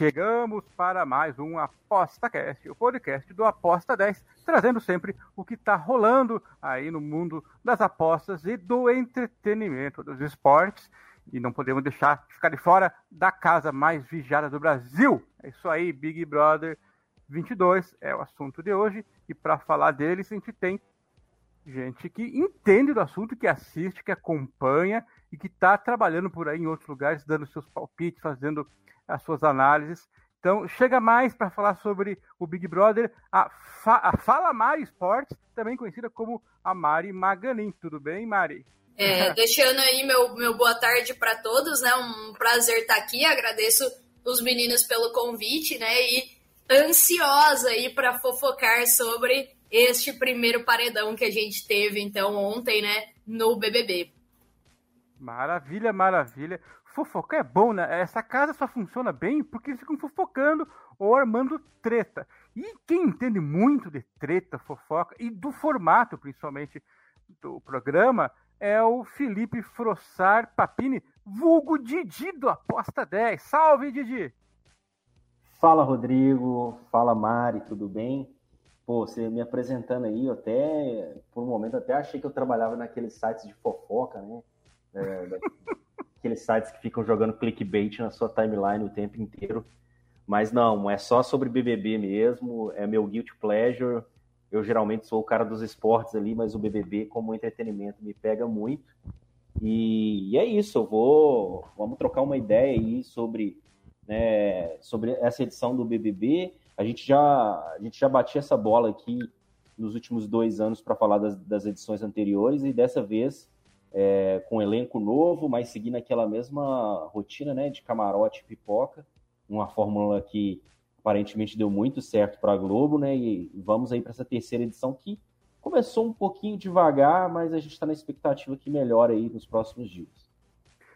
Chegamos para mais um ApostaCast, o podcast do Aposta 10, trazendo sempre o que está rolando aí no mundo das apostas e do entretenimento, dos esportes. E não podemos deixar de ficar de fora da casa mais vigiada do Brasil. É isso aí, Big Brother 22 é o assunto de hoje. E para falar deles, a gente tem gente que entende do assunto, que assiste, que acompanha e que está trabalhando por aí em outros lugares, dando seus palpites, fazendo as suas análises. Então, chega mais para falar sobre o Big Brother, a, Fa a Fala Mari Sports, também conhecida como a Mari Maganin. Tudo bem, Mari? É, deixando aí meu, meu boa tarde para todos, né? Um prazer estar aqui. Agradeço os meninos pelo convite, né? E ansiosa aí para fofocar sobre este primeiro paredão que a gente teve então ontem, né, no BBB. Maravilha, maravilha. Fofocar é bom, né? Essa casa só funciona bem porque eles ficam fofocando ou armando treta. E quem entende muito de treta, fofoca e do formato, principalmente, do programa, é o Felipe Frossar Papini, vulgo Didi do Aposta 10. Salve, Didi! Fala, Rodrigo. Fala, Mari, tudo bem? Pô, você me apresentando aí, eu até, por um momento, até achei que eu trabalhava naqueles sites de fofoca, né? É, aqueles sites que ficam jogando clickbait na sua timeline o tempo inteiro. Mas não, é só sobre BBB mesmo, é meu guilty pleasure. Eu geralmente sou o cara dos esportes ali, mas o BBB como entretenimento me pega muito. E, e é isso, eu vou. Vamos trocar uma ideia aí sobre, né, sobre essa edição do BBB. A gente já, a gente já batia essa bola aqui nos últimos dois anos para falar das, das, edições anteriores e dessa vez é, com elenco novo, mas seguindo aquela mesma rotina né, de camarote e pipoca, uma fórmula que aparentemente deu muito certo para a Globo, né? E vamos aí para essa terceira edição que começou um pouquinho devagar, mas a gente está na expectativa que melhore aí nos próximos dias.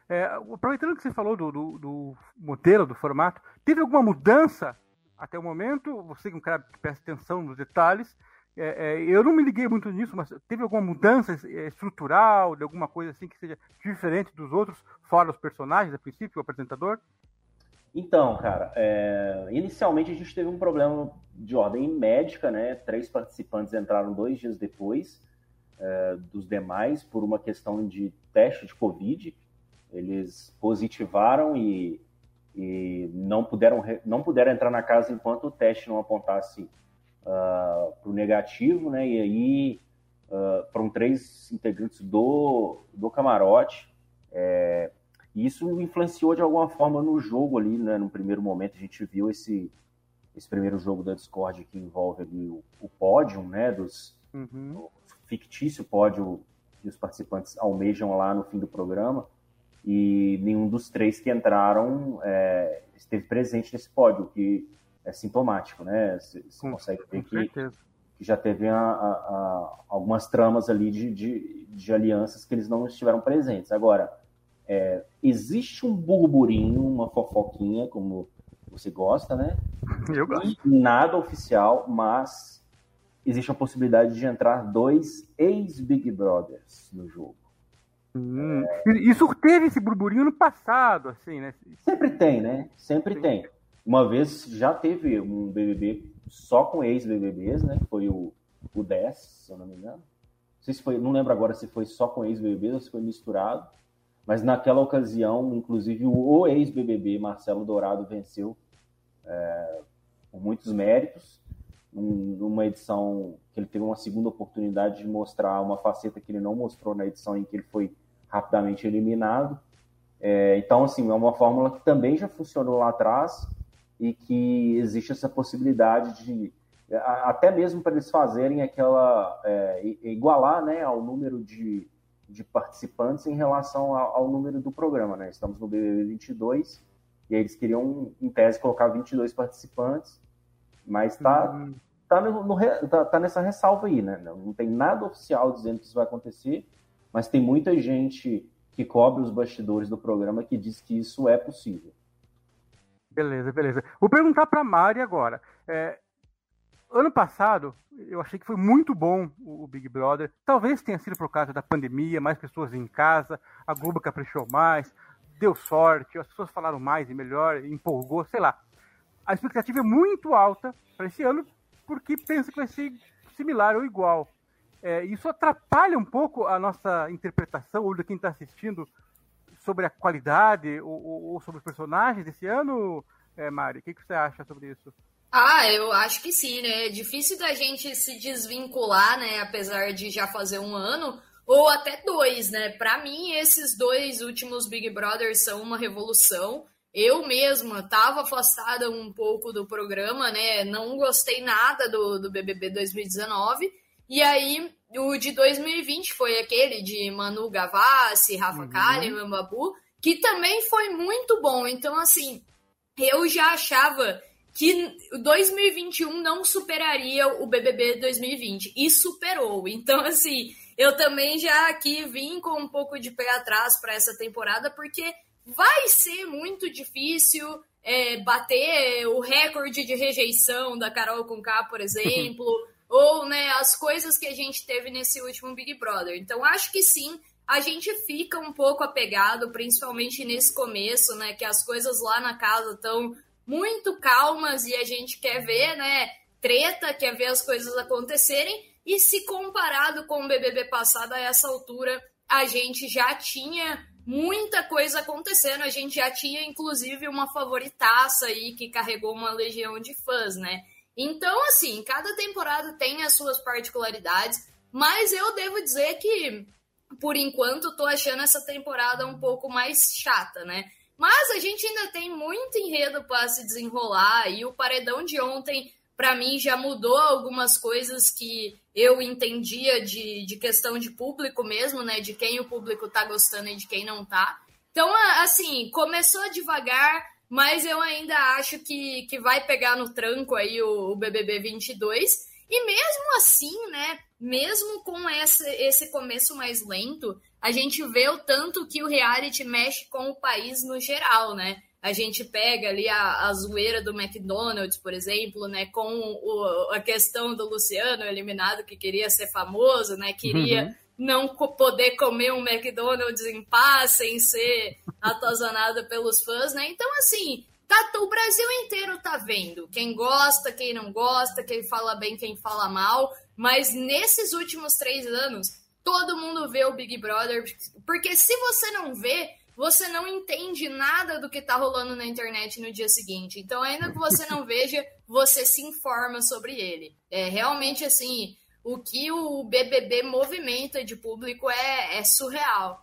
É, aproveitando que você falou do, do, do, modelo, do formato, teve alguma mudança até o momento? Você que é um cara que presta atenção nos detalhes, é, é, eu não me liguei muito nisso, mas teve alguma mudança é, estrutural, de alguma coisa assim que seja diferente dos outros, fora os personagens, a princípio, o apresentador? Então, cara, é... inicialmente a gente teve um problema de ordem médica, né? Três participantes entraram dois dias depois é, dos demais por uma questão de teste de Covid. Eles positivaram e, e não, puderam, não puderam entrar na casa enquanto o teste não apontasse uh, para o negativo, né? E aí uh, foram três integrantes do, do camarote. É, e isso influenciou de alguma forma no jogo ali, né? No primeiro momento a gente viu esse, esse primeiro jogo da Discord que envolve ali o, o pódio, né? Dos, uhum. fictício pódio que os participantes almejam lá no fim do programa. E nenhum dos três que entraram é, esteve presente nesse pódio, que é sintomático, né? Você consegue ver que, que, já teve a, a, a, algumas tramas ali de, de, de alianças que eles não estiveram presentes. Agora, é, existe um burburinho, uma fofoquinha, como você gosta, né? Eu gosto. Nada oficial, mas existe a possibilidade de entrar dois ex-Big Brothers no jogo. Hum, é... Isso teve esse burburinho no passado, assim, né? Sempre tem, né? Sempre Sim. tem. Uma vez já teve um BBB só com ex-BBBs, né? Foi o, o 10, se eu não me engano. Não se foi, não lembro agora se foi só com ex-BBBs ou se foi misturado. Mas naquela ocasião, inclusive, o ex-BBB Marcelo Dourado venceu é, por muitos méritos, numa edição que ele teve uma segunda oportunidade de mostrar uma faceta que ele não mostrou na edição em que ele foi rapidamente eliminado. É, então, assim, é uma fórmula que também já funcionou lá atrás e que existe essa possibilidade de até mesmo para eles fazerem aquela é, igualar né, ao número de de participantes em relação ao, ao, número do programa, né? Estamos no BBB 22 e aí eles queriam, em tese, colocar 22 participantes Mas tá, uhum. tá, no, no, tá, tá, nessa ressalva aí, né? Não, não tem nada oficial dizendo que isso vai acontecer, mas tem muita gente que cobre os bastidores do programa que diz que isso é possível. Beleza, beleza. Vou perguntar para Mari agora. É, ano passado, eu achei que foi muito bom o Big Brother. Talvez tenha sido por causa da pandemia, mais pessoas em casa, a Globo caprichou mais, deu sorte, as pessoas falaram mais e melhor, empolgou, sei lá. A expectativa é muito alta para esse ano, porque pensa que vai ser similar ou igual. É, isso atrapalha um pouco a nossa interpretação, ou de quem está assistindo, sobre a qualidade ou, ou, sobre os personagens desse ano, é, Mari? O que, que você acha sobre isso? Ah, eu acho que sim, né? É difícil da gente se desvincular, né? Apesar de já fazer um ano, ou até dois, né? Para mim, esses dois últimos Big Brothers são uma revolução. Eu mesma estava afastada um pouco do programa, né? Não gostei nada do, do BBB 2019. E aí, o de 2020 foi aquele de Manu Gavassi, Rafa uhum. Kalimann, Babu, que também foi muito bom. Então, assim, eu já achava que 2021 não superaria o BBB 2020 e superou. Então, assim, eu também já aqui vim com um pouco de pé atrás para essa temporada, porque vai ser muito difícil é, bater o recorde de rejeição da Carol Conká, por exemplo, ou né, as coisas que a gente teve nesse último Big Brother. Então, acho que sim, a gente fica um pouco apegado, principalmente nesse começo, né, que as coisas lá na casa estão muito calmas e a gente quer ver, né, treta, quer ver as coisas acontecerem. E se comparado com o BBB passado, a essa altura, a gente já tinha muita coisa acontecendo. A gente já tinha, inclusive, uma favoritaça aí que carregou uma legião de fãs, né? Então, assim, cada temporada tem as suas particularidades, mas eu devo dizer que, por enquanto, tô achando essa temporada um pouco mais chata, né? Mas a gente ainda tem muito enredo para se desenrolar e o paredão de ontem, para mim, já mudou algumas coisas que eu entendia de, de questão de público mesmo, né? De quem o público tá gostando e de quem não tá. Então, assim, começou devagar, mas eu ainda acho que, que vai pegar no tranco aí o, o BBB 22. E mesmo assim, né? Mesmo com esse, esse começo mais lento, a gente vê o tanto que o reality mexe com o país no geral, né? A gente pega ali a, a zoeira do McDonald's, por exemplo, né? Com o, a questão do Luciano eliminado, que queria ser famoso, né? Queria uhum. Não poder comer um McDonald's em paz, sem ser atazanado pelos fãs, né? Então, assim, tá, o Brasil inteiro tá vendo. Quem gosta, quem não gosta, quem fala bem, quem fala mal. Mas nesses últimos três anos, todo mundo vê o Big Brother, porque se você não vê, você não entende nada do que tá rolando na internet no dia seguinte. Então, ainda que você não veja, você se informa sobre ele. É realmente assim, o que o BBB movimenta de público é, é surreal.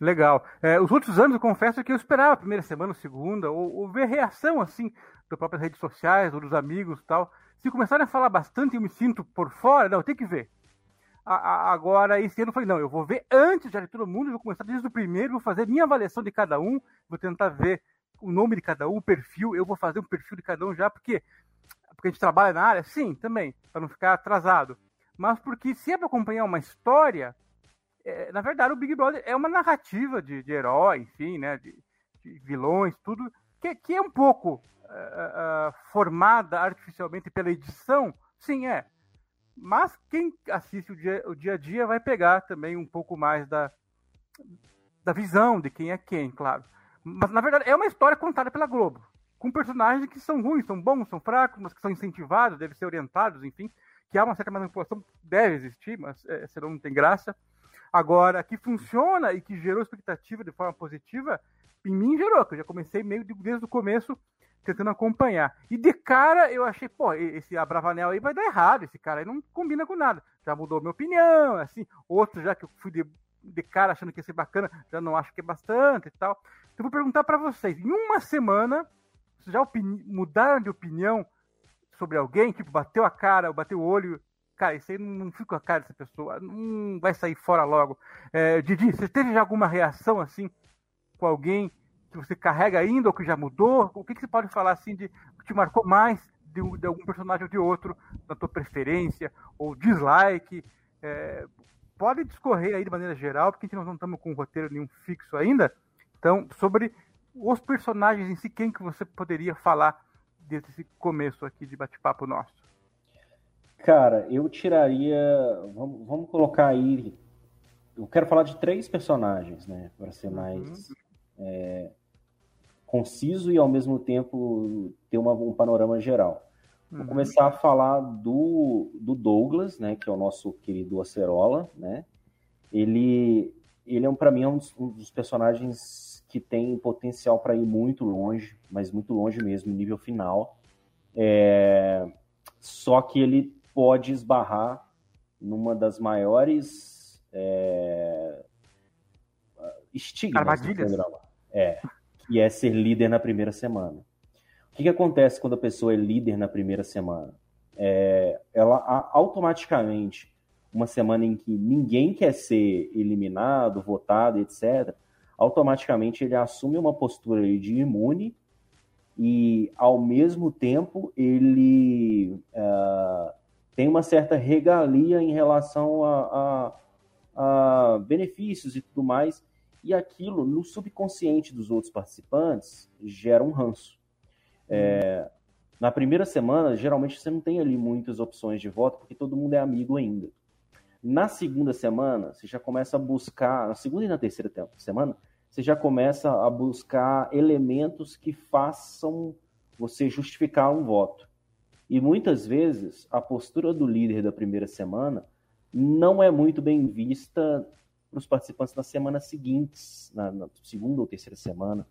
Legal. É, os outros anos, eu confesso que eu esperava a primeira semana, a segunda, ou, ou ver reação, assim, das próprias redes sociais, ou dos amigos tal. Se começarem a falar bastante, eu me sinto por fora, não, tem que ver agora, esse ano eu falei, não, eu vou ver antes já de todo mundo, vou começar desde o primeiro, vou fazer minha avaliação de cada um, vou tentar ver o nome de cada um, o perfil, eu vou fazer um perfil de cada um já, porque, porque a gente trabalha na área, sim, também, para não ficar atrasado. Mas porque se é para acompanhar uma história, é, na verdade o Big Brother é uma narrativa de, de herói, enfim, né, de, de vilões, tudo, que, que é um pouco uh, uh, formada artificialmente pela edição, sim, é, mas quem assiste o dia, o dia a dia vai pegar também um pouco mais da, da visão de quem é quem, claro. Mas na verdade é uma história contada pela Globo, com personagens que são ruins, são bons, são fracos, mas que são incentivados, devem ser orientados, enfim, que há uma certa manipulação, deve existir, mas é, senão não tem graça. Agora, que funciona e que gerou expectativa de forma positiva, em mim gerou, que eu já comecei meio desde o começo tentando acompanhar. E de cara eu achei, pô, esse Abravanel aí vai dar errado, esse cara aí não combina com nada. Já mudou minha opinião, assim, outro já que eu fui de, de cara achando que ia ser bacana, já não acho que é bastante e tal. Então vou perguntar para vocês, em uma semana, já mudaram de opinião sobre alguém, tipo, bateu a cara, bateu o olho, cara, isso aí não, fica com a cara dessa pessoa, não vai sair fora logo. É, Didi, você teve já alguma reação assim com alguém que você carrega ainda ou que já mudou? O que, que você pode falar assim de que te marcou mais de, de, algum personagem ou de outro, da tua preferência ou dislike. É, pode discorrer aí de maneira geral, porque a gente não estamos com um roteiro nenhum fixo ainda. Então, sobre os personagens em si, quem que você poderia falar desse começo aqui de bate-papo nosso? Cara, eu tiraria. Vamos, vamos colocar aí. Eu quero falar de três personagens, né? Para ser mais uhum. é, conciso e ao mesmo tempo ter uma, um panorama geral. Vou uhum. começar a falar do, do Douglas, né? Que é o nosso querido Acerola, né? Ele, ele é, para mim, é um dos, um dos personagens que tem potencial para ir muito longe, mas muito longe mesmo, nível final. É... Só que ele pode esbarrar numa das maiores é... estigmas do programa. É, que é ser líder na primeira semana. O que, que acontece quando a pessoa é líder na primeira semana? É... ela automaticamente, uma semana em que ninguém quer ser eliminado, votado, etc., automaticamente ele assume uma postura de imune e, ao mesmo tempo, ele uh, tem uma certa regalia em relação a, a, a, benefícios e tudo mais, e aquilo, no subconsciente dos outros participantes, gera um ranço. É, na primeira semana, geralmente você não tem ali muitas opções de voto, porque todo mundo é amigo ainda. Na segunda semana, você já começa a buscar, na segunda e na terceira semana, você já começa a buscar elementos que façam você justificar um voto. E muitas vezes a postura do líder da primeira semana não é muito bem vista para os participantes nas semanas seguintes, na, na, segunda ou terceira semana.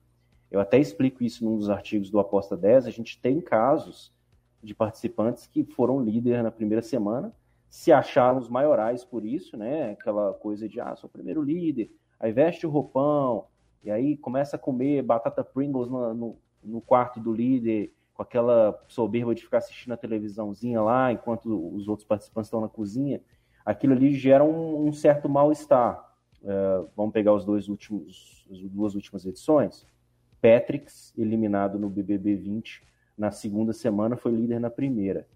Eu até explico isso num dos artigos do Aposta 10. A gente tem casos de participantes que foram líder na primeira semana, se acharam os maiorais por isso, né? Aquela coisa de, ah, sou o primeiro líder, Aí veste o roupão, e aí começa a comer batata Pringles no, no, no quarto do líder, com aquela soberba de ficar assistindo a televisãozinha lá, enquanto os outros participantes estão na cozinha. Aquilo ali gera um, um certo mal-estar. Uh, vamos pegar os dois últimos, as duas últimas edições. Patricks, eliminado no BBB 20 na segunda semana, foi líder na primeira.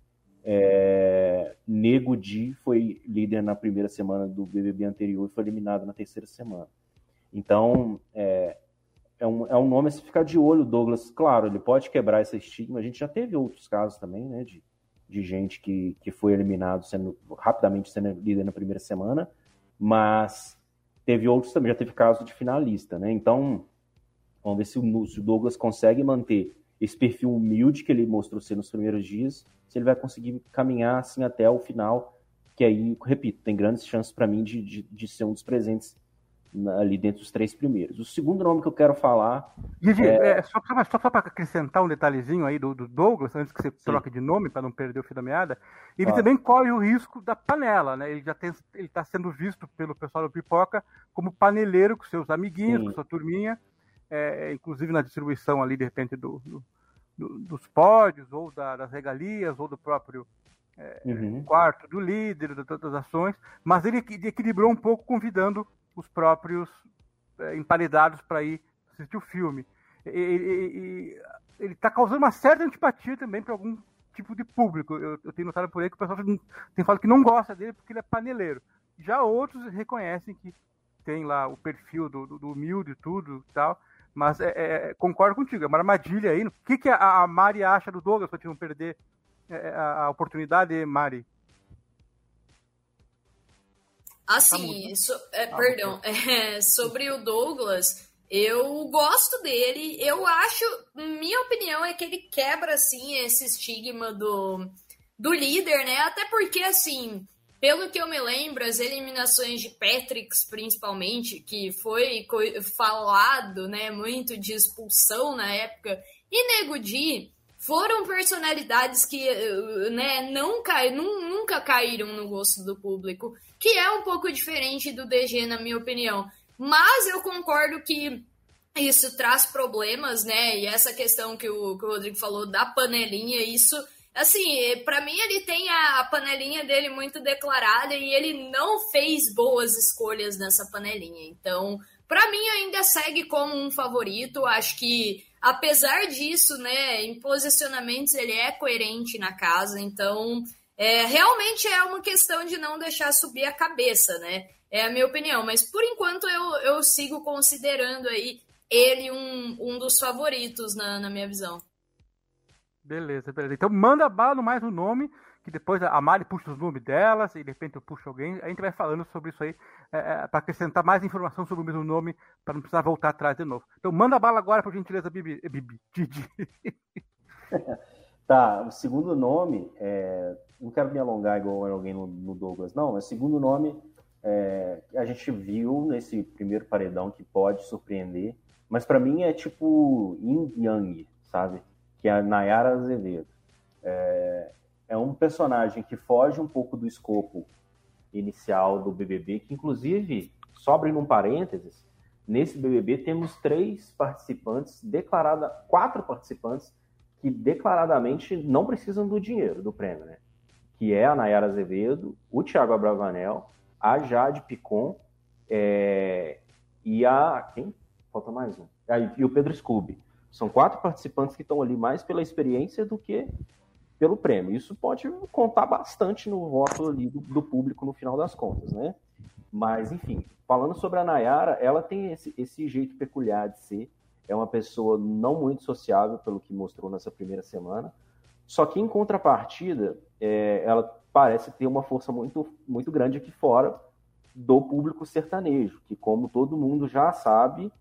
É, Nego Di foi líder na primeira semana do BBB anterior e foi eliminado na terceira semana. Então, é, é, um, é um nome a se ficar de olho, Douglas. Claro, ele pode quebrar esse estigma. A gente já teve outros casos também, né, de, de gente que, que foi eliminado sendo rapidamente sendo líder na primeira semana, mas teve outros também, já teve caso de finalista, né? Então, vamos ver se o, se o Douglas consegue manter esse perfil humilde que ele mostrou ser nos primeiros dias se ele vai conseguir caminhar assim até o final, que aí, repito, tem grandes chances para mim de, de, de, ser um dos presentes ali dentro dos três primeiros. O segundo nome que eu quero falar. Gigi, é... é... só, só, só para acrescentar um detalhezinho aí do, do Douglas, antes que você Sim. troque de nome para não perder o fio da meada, ele também corre o risco da panela, né? Ele já está sendo visto pelo pessoal do Pipoca como paneleiro com seus amiguinhos, Sim. com sua turminha, é, inclusive na distribuição ali, de repente, do, do do, dos pódios, ou da, das regalias, ou do próprio é, uhum. quarto do líder, das, ações, mas ele equilibrou um pouco convidando os próprios é, emparedados para ir assistir o filme. ele está causando uma certa antipatia também para algum tipo de público. Eu, eu, tenho notado por aí que o pessoal tem falado que não gosta dele porque ele é paneleiro. Já outros reconhecem que tem lá o perfil do, do, do humilde e tudo e tal, mas é, é, concordo contigo, é uma armadilha aí. O que, que a, a Mari acha do Douglas para não perder é, é, a, a, oportunidade, Mari? Assim, tá so, é, ah, perdão, é, sobre o Douglas, eu gosto dele. Eu acho, minha opinião é que ele quebra assim esse estigma do, do líder, né? Até porque assim, pelo que eu me lembro, as eliminações de Patricks, principalmente, que foi falado, né, muito de expulsão na época, e Nego Di, foram personalidades que né, não cai, nunca caíram no gosto do público, que é um pouco diferente do DG, na minha opinião. Mas eu concordo que isso traz problemas, né? E essa questão que o, que o Rodrigo falou da panelinha, isso assim, para mim ele tem a, panelinha dele muito declarada e ele não fez boas escolhas nessa panelinha. Então, para mim ainda segue como um favorito. Acho que apesar disso, né, em posicionamentos ele é coerente na casa, então é, realmente é uma questão de não deixar subir a cabeça, né? É a minha opinião, mas por enquanto eu, eu sigo considerando aí ele um, um dos favoritos na, na minha visão. Beleza, beleza. Então manda bala mais um nome, que depois a Mari puxa os nomes delas, e de repente eu puxo alguém. A gente vai falando sobre isso aí, é, é, para acrescentar mais informação sobre o mesmo nome, para não precisar voltar atrás de novo. Então manda bala agora, por gentileza, Bibi. Eh, Bibi Didi. tá, o segundo nome, é... não quero me alongar igual alguém no, no Douglas, não, o segundo nome é... a gente viu nesse primeiro paredão que pode surpreender, mas para mim é tipo Yin Yang, sabe? Que é a Nayara Azevedo. É, é um personagem que foge um pouco do escopo inicial do BBB, que inclusive, sobre num parênteses, nesse BBB temos três participantes, declarada, quatro participantes que declaradamente não precisam do dinheiro, do prêmio, né? Que é a Nayara Azevedo, o Thiago Abravanel, a Jade Picon é, e a. Quem? Falta mais um. E o Pedro Scooby. São quatro participantes que estão ali mais pela experiência do que pelo prêmio. Isso pode contar bastante no voto ali do, do público no final das contas, né? Mas, enfim, falando sobre a Nayara, ela tem esse, esse jeito peculiar de ser. É uma pessoa não muito sociável, pelo que mostrou nessa primeira semana. Só que, em contrapartida, é, ela parece ter uma força muito, muito grande aqui fora do público sertanejo, que, como todo mundo já sabe,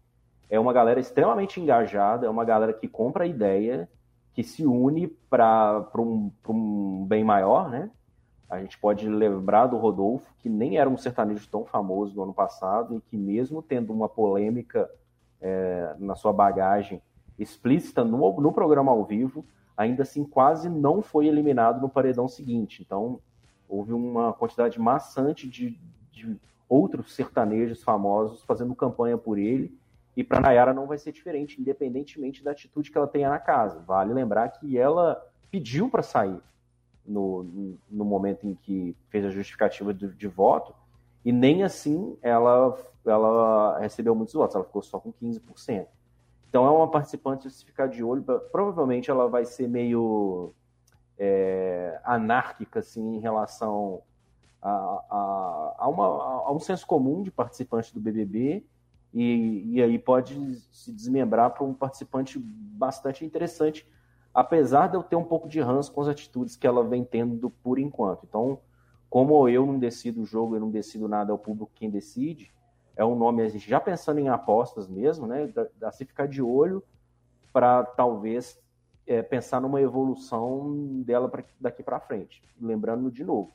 é uma galera extremamente engajada, é uma galera que compra a ideia, que se une para um, um bem maior, né? A gente pode lembrar do Rodolfo, que nem era um sertanejo tão famoso no ano passado, e que mesmo tendo uma polêmica é, na sua bagagem explícita no, no programa ao vivo, ainda assim quase não foi eliminado no paredão seguinte. Então, houve uma quantidade maçante de, de outros sertanejos famosos fazendo campanha por ele, e para Nayara não vai ser diferente, independentemente da atitude que ela tenha na casa. Vale lembrar que ela pediu para sair no, no momento em que fez a justificativa de, de, voto, e nem assim ela, ela recebeu muitos votos, ela ficou só com 15%. Então é uma participante se ficar de olho, provavelmente ela vai ser meio é, anárquica assim, em relação a, a, a, uma, a um senso comum de participante do BBB e, e aí pode se desmembrar para um participante bastante interessante, apesar de eu ter um pouco de ranço com as atitudes que ela vem tendo por enquanto. Então, como eu não decido o jogo, eu não decido nada, é o público quem decide, é um nome, a gente já pensando em apostas mesmo, né, da se ficar de olho para talvez é, pensar numa evolução dela pra, daqui para frente. Lembrando de novo,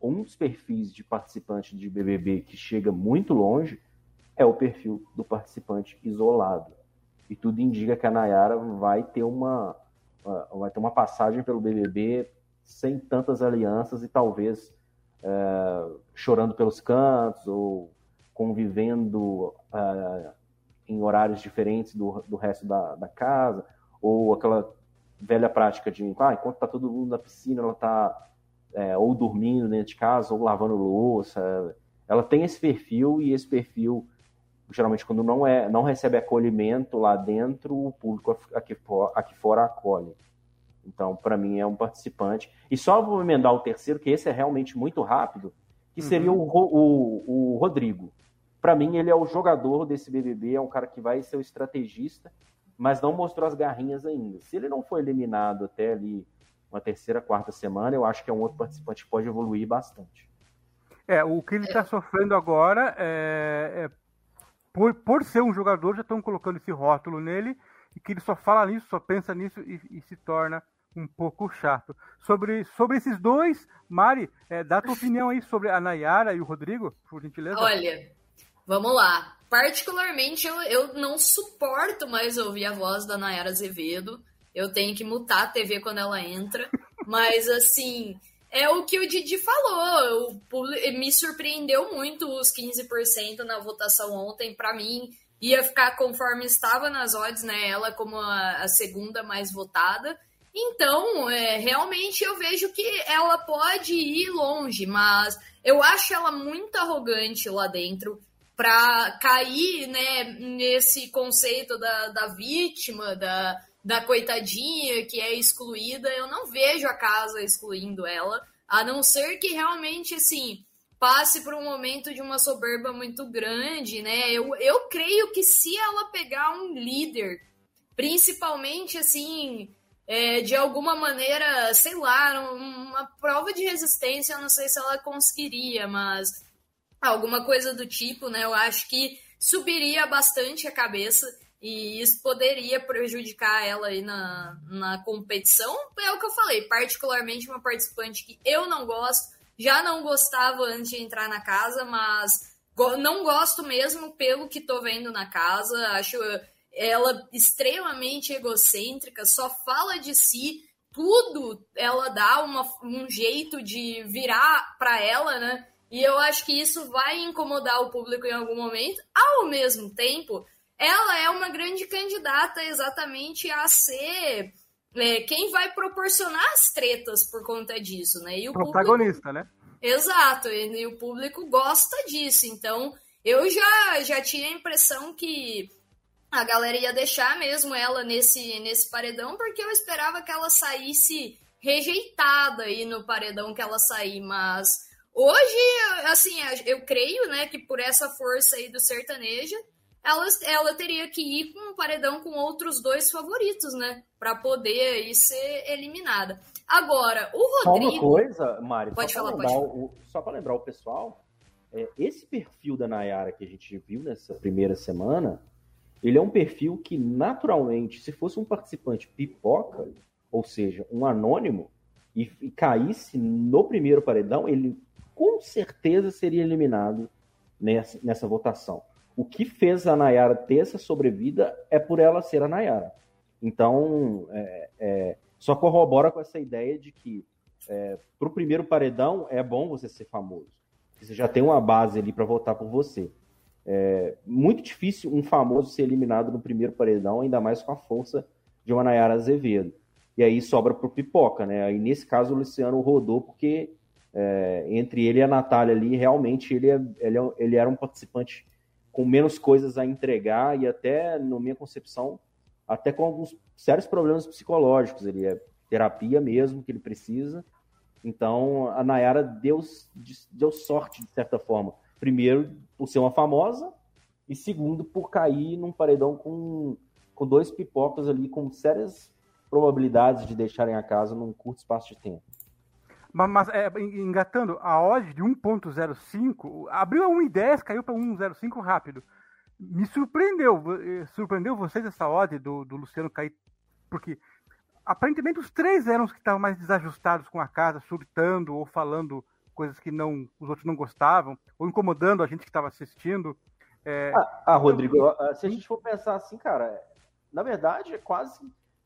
um dos perfis de participante de BBB que chega muito longe é o perfil do participante isolado. E tudo indica que a Nayara vai ter uma, vai ter uma passagem pelo BBB sem tantas alianças e talvez é, chorando pelos cantos ou convivendo é, em horários diferentes do, do resto da, da casa, ou aquela velha prática de ah, enquanto está todo mundo na piscina, ela está é, ou dormindo dentro de casa, ou lavando louça. Ela tem esse perfil e esse perfil geralmente quando não é não recebe acolhimento lá dentro, o público aqui, for, aqui fora acolhe. Então, para mim, é um participante. E só vou emendar o terceiro, que esse é realmente muito rápido, que uhum. seria o, o, o Rodrigo. Para mim, ele é o jogador desse BBB, é um cara que vai ser o estrategista, mas não mostrou as garrinhas ainda. Se ele não for eliminado até ali uma terceira, quarta semana, eu acho que é um outro participante que pode evoluir bastante. É, o que ele está sofrendo agora é, é por, por ser um jogador, já estão colocando esse rótulo nele e que ele só fala nisso, só pensa nisso e, e se torna um pouco chato. Sobre, sobre esses dois, Mari, é, dá tua opinião aí sobre a Nayara e o Rodrigo, por gentileza. Olha, vamos lá. Particularmente, eu, eu não suporto mais ouvir a voz da Nayara Azevedo. Eu tenho que mutar a TV quando ela entra. Mas, assim, é o que o Didi falou. O, me surpreendeu muito os 15% na votação ontem. Para mim, ia ficar conforme estava nas odds, né? Ela como a, a segunda mais votada. Então, é, realmente eu vejo que ela pode ir longe, mas eu acho ela muito arrogante lá dentro. para cair né, nesse conceito da, da vítima, da, da coitadinha que é excluída, eu não vejo a casa excluindo ela, a não ser que realmente, assim, passe por um momento de uma soberba muito grande, né? Eu, eu creio que se ela pegar um líder, principalmente, assim, é, de alguma maneira, sei lá, uma prova de resistência, eu não sei se ela conseguiria, mas alguma coisa do tipo, né? Eu acho que subiria bastante a cabeça e isso poderia prejudicar ela aí na, na competição. É o que eu falei, particularmente uma participante que eu não gosto, já não gostava antes de entrar na casa, mas não gosto mesmo pelo que tô vendo na casa. Acho ela extremamente egocêntrica, só fala de si, tudo ela dá uma, um jeito de virar para ela, né? E eu acho que isso vai incomodar o público em algum momento. Ao mesmo tempo, ela é uma grande candidata exatamente a ser é, quem vai proporcionar as tretas por conta disso, né? E o Protagonista, público... né? Exato, e, e, o público gosta disso. Então, eu já, já tinha a impressão que a galera ia deixar mesmo ela nesse, nesse paredão, porque eu esperava que ela saísse rejeitada aí no paredão que ela sair, mas Hoje, assim, eu creio, né, que por essa força aí do sertanejo, ela, ela teria que ir com um paredão com outros dois favoritos, né, para poder aí ser eliminada. Agora, o Rodrigo... Só uma coisa, Mari, pode só falar, pode o, Só para lembrar o pessoal, é, esse perfil da Nayara que a gente viu nessa primeira semana, ele é um perfil que, naturalmente, se fosse um participante pipoca, ou seja, um anônimo, e, e caísse no primeiro paredão, ele com certeza seria eliminado nessa, nessa votação. O que fez a Nayara ter essa sobrevida é por ela ser a Nayara. Então, é, é, só corrobora com essa ideia de que é, para o primeiro paredão é bom você ser famoso. Você já tem uma base ali para votar por você. É muito difícil um famoso ser eliminado no primeiro paredão, ainda mais com a força de uma Nayara Azevedo. E aí sobra para o Pipoca, né? Aí nesse caso o Luciano rodou porque é, entre ele e a Natália ali, realmente ele, é, ele, é, ele era um participante com menos coisas a entregar e até, na minha concepção, até com alguns sérios problemas psicológicos. Ele é terapia mesmo que ele precisa. Então, a Nayara deu, deu sorte, de certa forma. Primeiro, por ser uma famosa, e segundo, por cair num paredão com, com dois pipocas ali, com sérias probabilidades de deixarem a casa num curto espaço de tempo. Mas, mas é, engatando, a odd de 1.05 abriu a 1.10, caiu para 1.05 rápido. Me surpreendeu, eh, surpreendeu vocês essa odd do, do Luciano cair, porque aparentemente os três eram os que estavam mais desajustados com a casa, surtando ou falando coisas que não os outros não gostavam, ou incomodando a gente que estava assistindo. É... Ah, ah, Rodrigo, se a gente for pensar assim, cara, na verdade é quase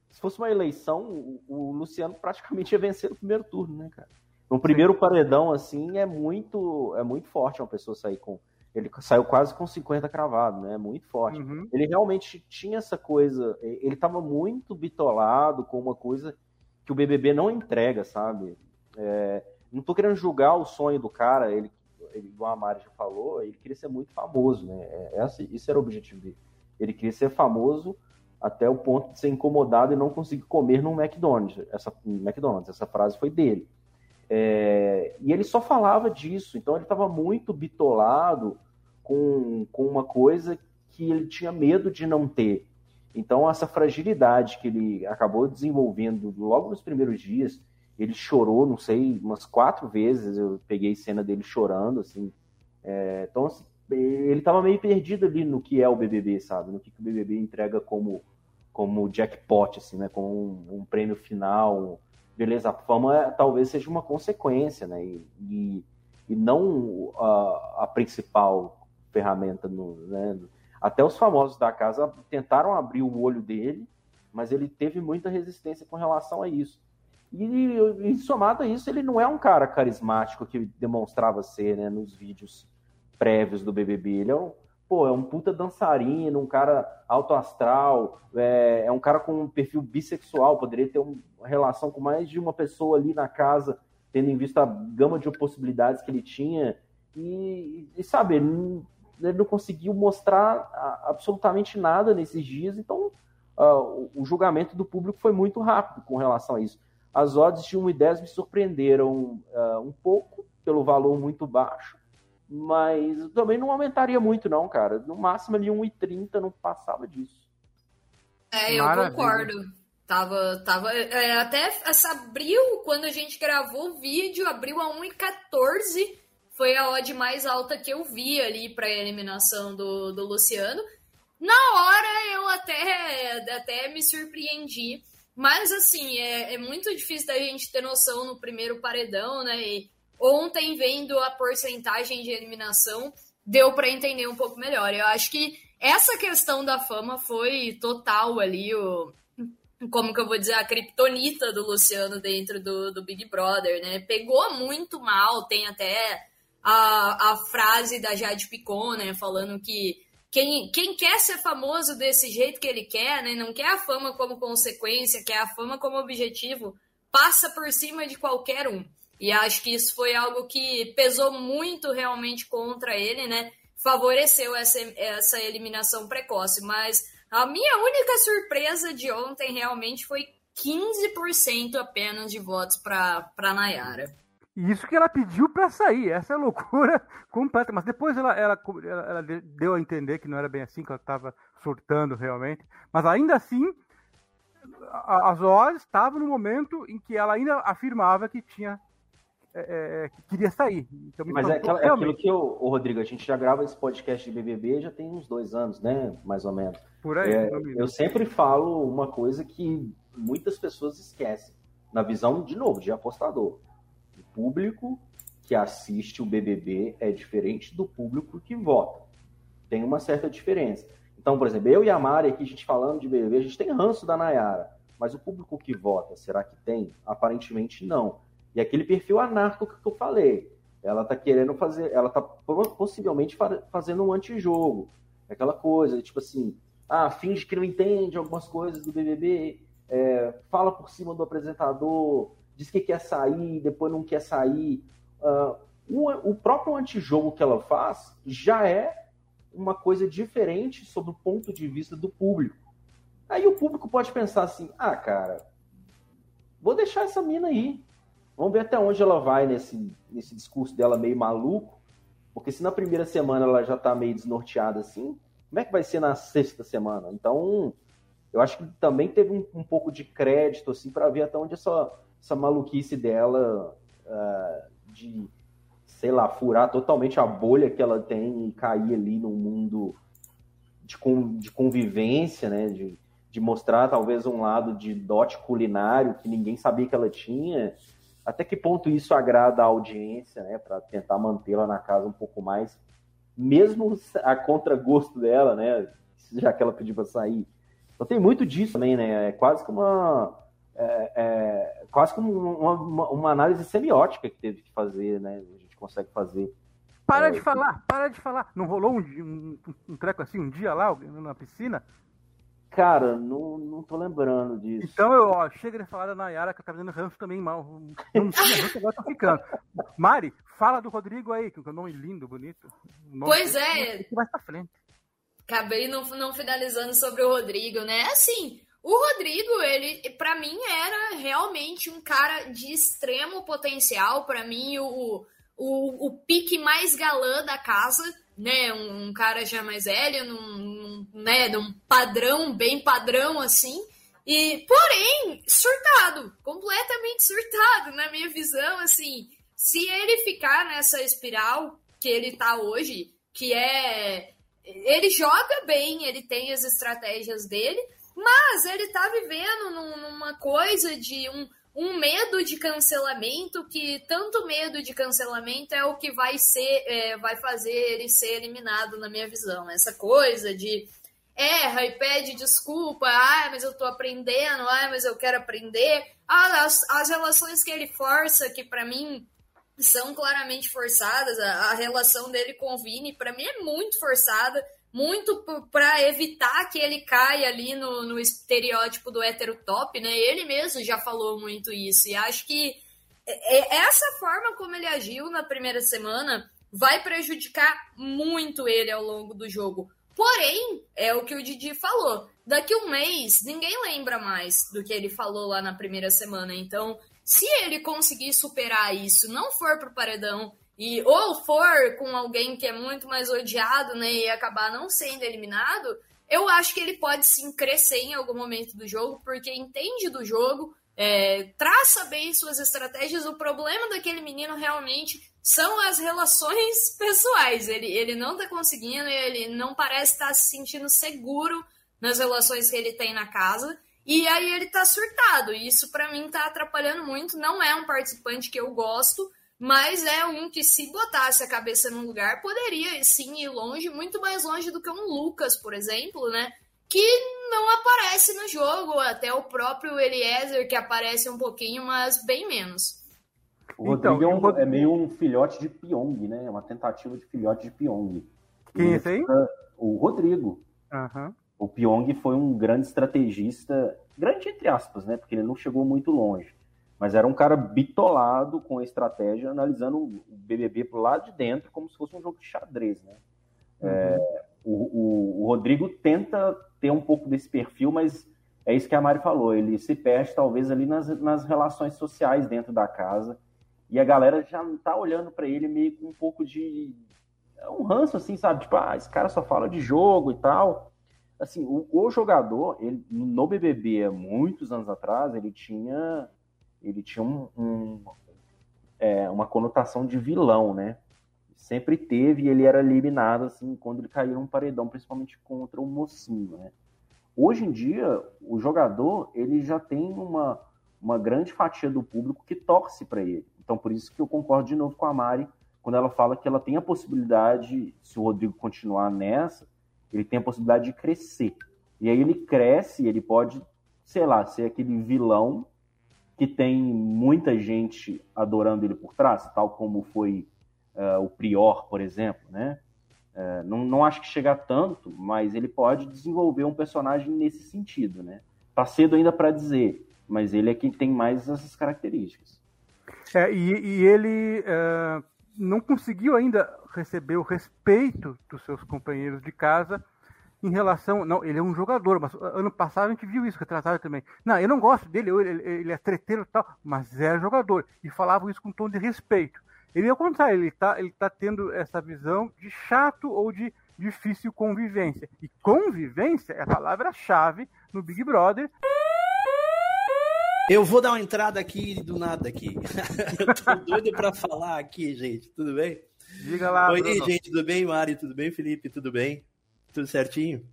se fosse uma eleição, o, o Luciano praticamente ia vencer no primeiro turno, né, cara? No primeiro paredão, assim, é muito, é muito forte uma pessoa sair com. Ele saiu quase com 50 cravado, né? Muito forte. Uhum. Ele realmente tinha essa coisa. Ele estava muito bitolado com uma coisa que o BBB não entrega, sabe? É, não tô querendo julgar o sonho do cara, ele, ele igual a Mari já falou, ele queria ser muito famoso, né? É, esse, esse era o objetivo dele. Ele queria ser famoso até o ponto de ser incomodado e não conseguir comer num McDonald's. Essa, McDonald's, essa frase foi dele. É, e ele só falava disso, então ele estava muito bitolado com, com uma coisa que ele tinha medo de não ter. Então, essa fragilidade que ele acabou desenvolvendo logo nos primeiros dias, ele chorou, não sei, umas quatro vezes. Eu peguei cena dele chorando, assim. É, então, assim, ele estava meio perdido ali no que é o BBB, sabe? No que, que o BBB entrega como, como jackpot, assim, né? Como um, um prêmio final, beleza, a fama é, talvez seja uma consequência, né? E, e, e não a, a, principal ferramenta. No, né? Até os famosos da casa tentaram abrir o olho dele, mas ele teve muita resistência com relação a isso. E, e somado a isso, ele não é um cara carismático que demonstrava ser né, nos vídeos prévios do BBB. Ele é um, pô, é um puta dançarino, um cara alto astral, é, é um cara com um perfil bissexual, poderia ter uma relação com mais de uma pessoa ali na casa, tendo em vista a gama de possibilidades que ele tinha. E, e sabe, ele não conseguiu mostrar absolutamente nada nesses dias, então uh, o, julgamento do público foi muito rápido com relação a isso. As odds de 1,10 me surpreenderam uh, um pouco pelo valor muito baixo, mas também não aumentaria muito não, cara. No máximo ali 1,30 não passava disso. É, eu Maravilha. concordo. Tava, tava é, até essa abril, quando a gente gravou o vídeo, abriu a 1,14 foi a odd mais alta que eu vi ali para a eliminação do, do Luciano. Na hora eu até, até me surpreendi, mas assim, é, é muito difícil da gente ter noção no primeiro paredão, né? E ontem, vendo a porcentagem de eliminação, deu para entender um pouco melhor. Eu acho que essa questão da fama foi total ali, o, como que eu vou dizer, a criptonita do Luciano dentro do, do Big Brother, né? Pegou muito mal, tem até a, a frase da Jade Picon, né, falando que quem, quem quer ser famoso desse jeito que ele quer, né, não quer a fama como consequência, quer a fama como objetivo, passa por cima de qualquer um. E acho que isso foi algo que pesou muito realmente contra ele, né? Favoreceu essa, essa eliminação precoce. Mas a minha única surpresa de ontem realmente foi 15% apenas de votos para Nayara. Isso que ela pediu para sair, essa é loucura completa. Mas depois ela, ela, ela, deu a entender que não era bem assim, que ela estava surtando realmente. Mas ainda assim, as horas estavam no momento em que ela ainda afirmava que tinha é, é, que queria sair. Então, Mas é, aquela, é, aquilo que o Rodrigo, a gente já grava esse podcast de BBB já tem uns dois anos, né? Mais ou menos. Por aí. É, eu sempre falo uma coisa que muitas pessoas esquecem, na visão, de novo, de apostador público que assiste o BBB é diferente do público que vota. Tem uma certa diferença. Então, por exemplo, eu e a Mari aqui, a gente falando de BBB, a gente tem ranço da Nayara. Mas o público que vota, será que tem? Aparentemente não. E aquele perfil anarco que eu falei, ela tá querendo fazer, ela tá possivelmente fazendo um antijogo. Aquela coisa, tipo assim, ah, finge que não entende algumas coisas do BBB, é, fala por cima do apresentador, diz que quer sair, depois não quer sair. Uh, o, o próprio antijogo que ela faz já é uma coisa diferente sob o ponto de vista do público. Aí o público pode pensar assim: ah, cara, vou deixar essa mina aí. Vamos ver até onde ela vai nesse, nesse discurso dela meio maluco. Porque se na primeira semana ela já tá meio desnorteada assim, como é que vai ser na sexta semana? Então, eu acho que também teve um, um pouco de crédito assim para ver até onde essa, essa maluquice dela uh, de, sei lá, furar totalmente a bolha que ela tem e cair ali num mundo de, de convivência, né? De, de mostrar talvez um lado de dote culinário que ninguém sabia que ela tinha. Até que ponto isso agrada a audiência, né? Para tentar mantê-la na casa um pouco mais, mesmo a contragosto dela, né? Já que ela pediu para sair. Então tem muito disso também, né? É quase que uma é, é, quase como uma, uma, uma, análise semiótica que teve que fazer, né? A gente consegue fazer. Para é, de falar, para de falar. Não rolou um, um, um, treco assim um dia lá, na piscina? Cara, não, não tô lembrando disso. Então eu, ó, chega de falar da Nayara, que tá fazendo ranço também mal. Não tinha ranço, agora tá ficando. Mari, fala do Rodrigo aí, que é um nome lindo, bonito. Pois é. Que vai pra frente. Acabei não, não finalizando sobre o Rodrigo, né? Assim, o Rodrigo, ele, para mim, era realmente um cara de extremo potencial. Para mim, o, o, o pique mais galã da casa, né? Um, um cara já mais velho, num, né? num padrão, bem padrão assim. E, porém, surtado, completamente surtado, na minha visão, assim. Se ele ficar nessa espiral que ele tá hoje, que é. Ele joga bem, ele tem as estratégias dele, mas ele tá vivendo num, numa coisa de um, um medo de cancelamento que tanto medo de cancelamento é o que vai ser é, vai fazer ele ser eliminado na minha visão essa coisa de erra e pede desculpa ah mas eu tô aprendendo ah mas eu quero aprender. Ah, as, as relações que ele força que para mim são claramente forçadas a, a relação dele com o Vini para mim é muito forçada muito para evitar que ele caia ali no, no estereótipo do hétero top, né? Ele mesmo já falou muito isso. E acho que é, é essa forma como ele agiu na primeira semana vai prejudicar muito ele ao longo do jogo. Porém, é o que o Didi falou. Daqui um mês, ninguém lembra mais do que ele falou lá na primeira semana. Então, se ele conseguir superar isso, não for pro paredão e ou for com alguém que é muito mais odiado, né, e acabar não sendo eliminado, eu acho que ele pode sim crescer em algum momento do jogo, porque entende do jogo, é, traça bem suas estratégias. O problema daquele menino realmente são as relações pessoais. Ele, ele não tá conseguindo, ele não parece estar tá se sentindo seguro nas relações que ele tem na casa. E aí ele tá surtado. E isso para mim tá atrapalhando muito. Não é um participante que eu gosto, mas é um que se botasse a cabeça num lugar poderia sim ir longe, muito mais longe do que um Lucas, por exemplo, né? Que não aparece no jogo, até o próprio Eliezer que aparece um pouquinho, mas bem menos. O então, Rodrigo é, um, é, meio um filhote de Pyong, né? É uma tentativa de filhote de Pyong. Quem é esse aí? O Rodrigo. Uhum. O Pyong foi um grande estrategista, grande entre aspas, né? Porque ele não chegou muito longe. Mas era um cara bitolado com a estratégia, analisando o BBB pro lado de dentro, como se fosse um jogo de xadrez, né? Uhum. É, o, o, o Rodrigo tenta ter um pouco desse perfil, mas é isso que a Mari falou. Ele se perde, talvez, ali nas, nas relações sociais dentro da casa e a galera já tá olhando para ele meio com um pouco de. É um ranço, assim, sabe? Tipo, ah, esse cara só fala de jogo e tal. Assim, o, o jogador, ele, no BBB, muitos anos atrás, ele tinha. Ele tinha um, um é, uma conotação de vilão, né? Sempre teve e ele era eliminado, assim, quando ele caiu num paredão, principalmente contra o mocinho, né? Hoje em dia, o jogador, ele já tem uma, uma grande fatia do público que torce para ele. Então, por isso que eu concordo de novo com a Mari quando ela fala que ela tem a possibilidade, se o Rodrigo continuar nessa, ele tem a possibilidade de crescer. E aí ele cresce, ele pode, sei lá, ser aquele vilão que tem muita gente adorando ele por trás, tal como foi uh, o Prior, por exemplo, né? Uh, não, não acho que chega tanto, mas ele pode desenvolver um personagem nesse sentido, né? Tá cedo ainda para dizer, mas ele é quem tem mais essas características. É, e, e, ele é, não conseguiu ainda receber o respeito dos seus companheiros de casa em relação. Não, ele é um jogador, mas ano passado a gente viu isso retratado também. Não, eu não gosto dele, ele, ele é treteiro e tal, mas é jogador. E falavam isso com um tom de respeito. Ele é o contrário, ele está ele tá tendo essa visão de chato ou de difícil convivência. E convivência é a palavra-chave no Big Brother. Eu vou dar uma entrada aqui do nada aqui. eu tô doido para falar aqui, gente. Tudo bem? Diga lá. Oi, Bruno. gente, tudo bem, Mari? Tudo bem, Felipe? Tudo bem? Tudo certinho?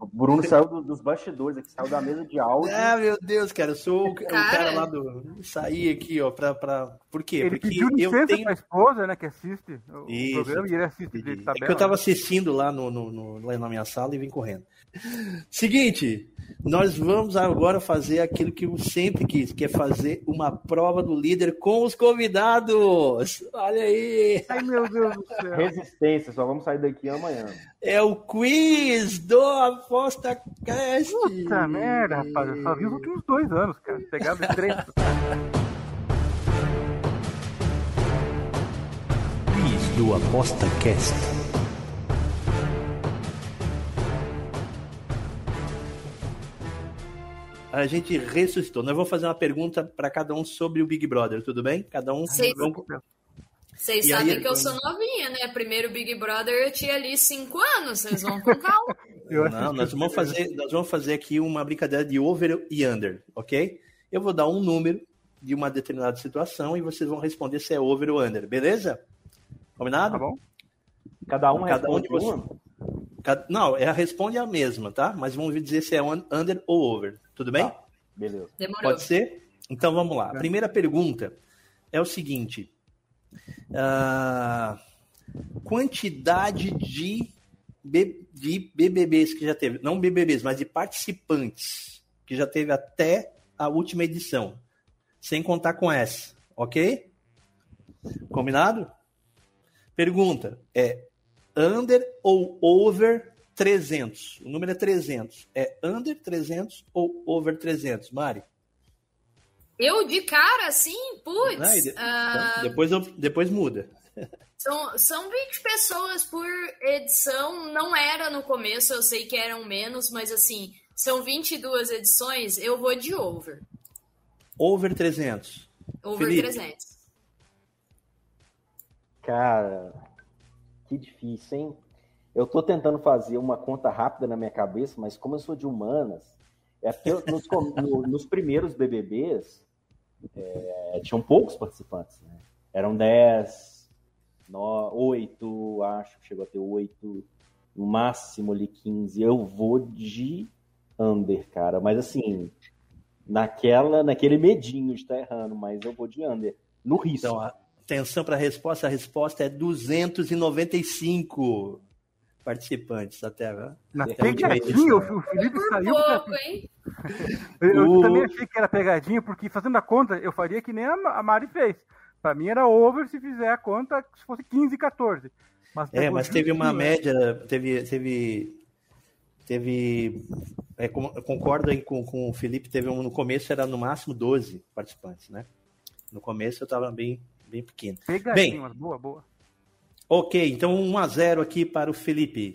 O Bruno saiu do, dos bastidores aqui, saiu da mesa de áudio. Ah, meu Deus, cara, eu sou o cara, o cara lá do. Saí aqui, ó, pra. pra... Por quê? Ele Porque pediu eu tenho. Pra esposa, né, que assiste o Isso, programa e ele assiste de tabela. É que eu tava assistindo lá, no, no, no, lá na minha sala e vim correndo. Seguinte, nós vamos agora fazer aquilo que eu sempre quis, que é fazer uma prova do líder com os convidados. Olha aí! Ai, meu Deus do céu. Resistência, só vamos sair daqui amanhã. É o quiz do Aposta Cast. Puta merda, rapaz. Eu só vi os últimos dois anos, cara. Pegava três. Quiz do Aposta Cast. A gente ressuscitou. Nós vamos fazer uma pergunta para cada um sobre o Big Brother, tudo bem? Cada um. Vocês, Vocês sabem aí, que eu sou novinha, né? Primeiro Big Brother eu tinha ali cinco anos, vocês vão com calma. Não, nós vamos, fazer, nós vamos fazer aqui uma brincadeira de over e under, ok? Eu vou dar um número de uma determinada situação e vocês vão responder se é over ou under, beleza? Combinado? Tá bom. Cada um Cada um de vocês. Não, é, responde a mesma, tá? Mas vamos dizer se é under ou over. Tudo bem? Tá. Beleza. Demorou. Pode ser? Então vamos lá. A é. primeira pergunta é o seguinte: uh, quantidade de, de BBBs que já teve, não BBBs, mas de participantes que já teve até a última edição, sem contar com essa, ok? Combinado? Pergunta: é under ou over 300? O número é 300. É under 300 ou over 300, Mari? Eu de cara, assim, putz. uh... depois, eu, depois muda. São, são 20 pessoas por edição, não era no começo, eu sei que eram menos, mas assim, são 22 edições, eu vou de over. Over 300. Over Felipe. 300. Cara, que difícil, hein? Eu tô tentando fazer uma conta rápida na minha cabeça, mas como eu sou de humanas, é nos, no- nos primeiros BBBs é, tinham poucos participantes, né? Eram 10, 8, acho que chegou a ter 8, no máximo ali 15. Eu vou de under, cara, mas assim, naquela, naquele medinho de estar errando, mas eu vou de under. No risco. Então, atenção para a resposta. A resposta é 295 participantes até agora. Na última pegadinha, o edição. o Felipe Por saiu. pouco, hein? Eu, O- também achei que era pegadinha, porque fazendo a conta, eu faria que nem a Ma- a Mari fez. Pra mim era over se fizer a conta se fosse 15, 14. Mas É, mas teve uma né? média, teve, teve, teve, é, concordo aí com, com o Felipe, teve um, no começo era no máximo 12 participantes, né? No começo eu estava bem, bem pequeno. Pegadinha, Bem. mas boa, boa. Ok, então 1 a 0 aqui para o Felipe.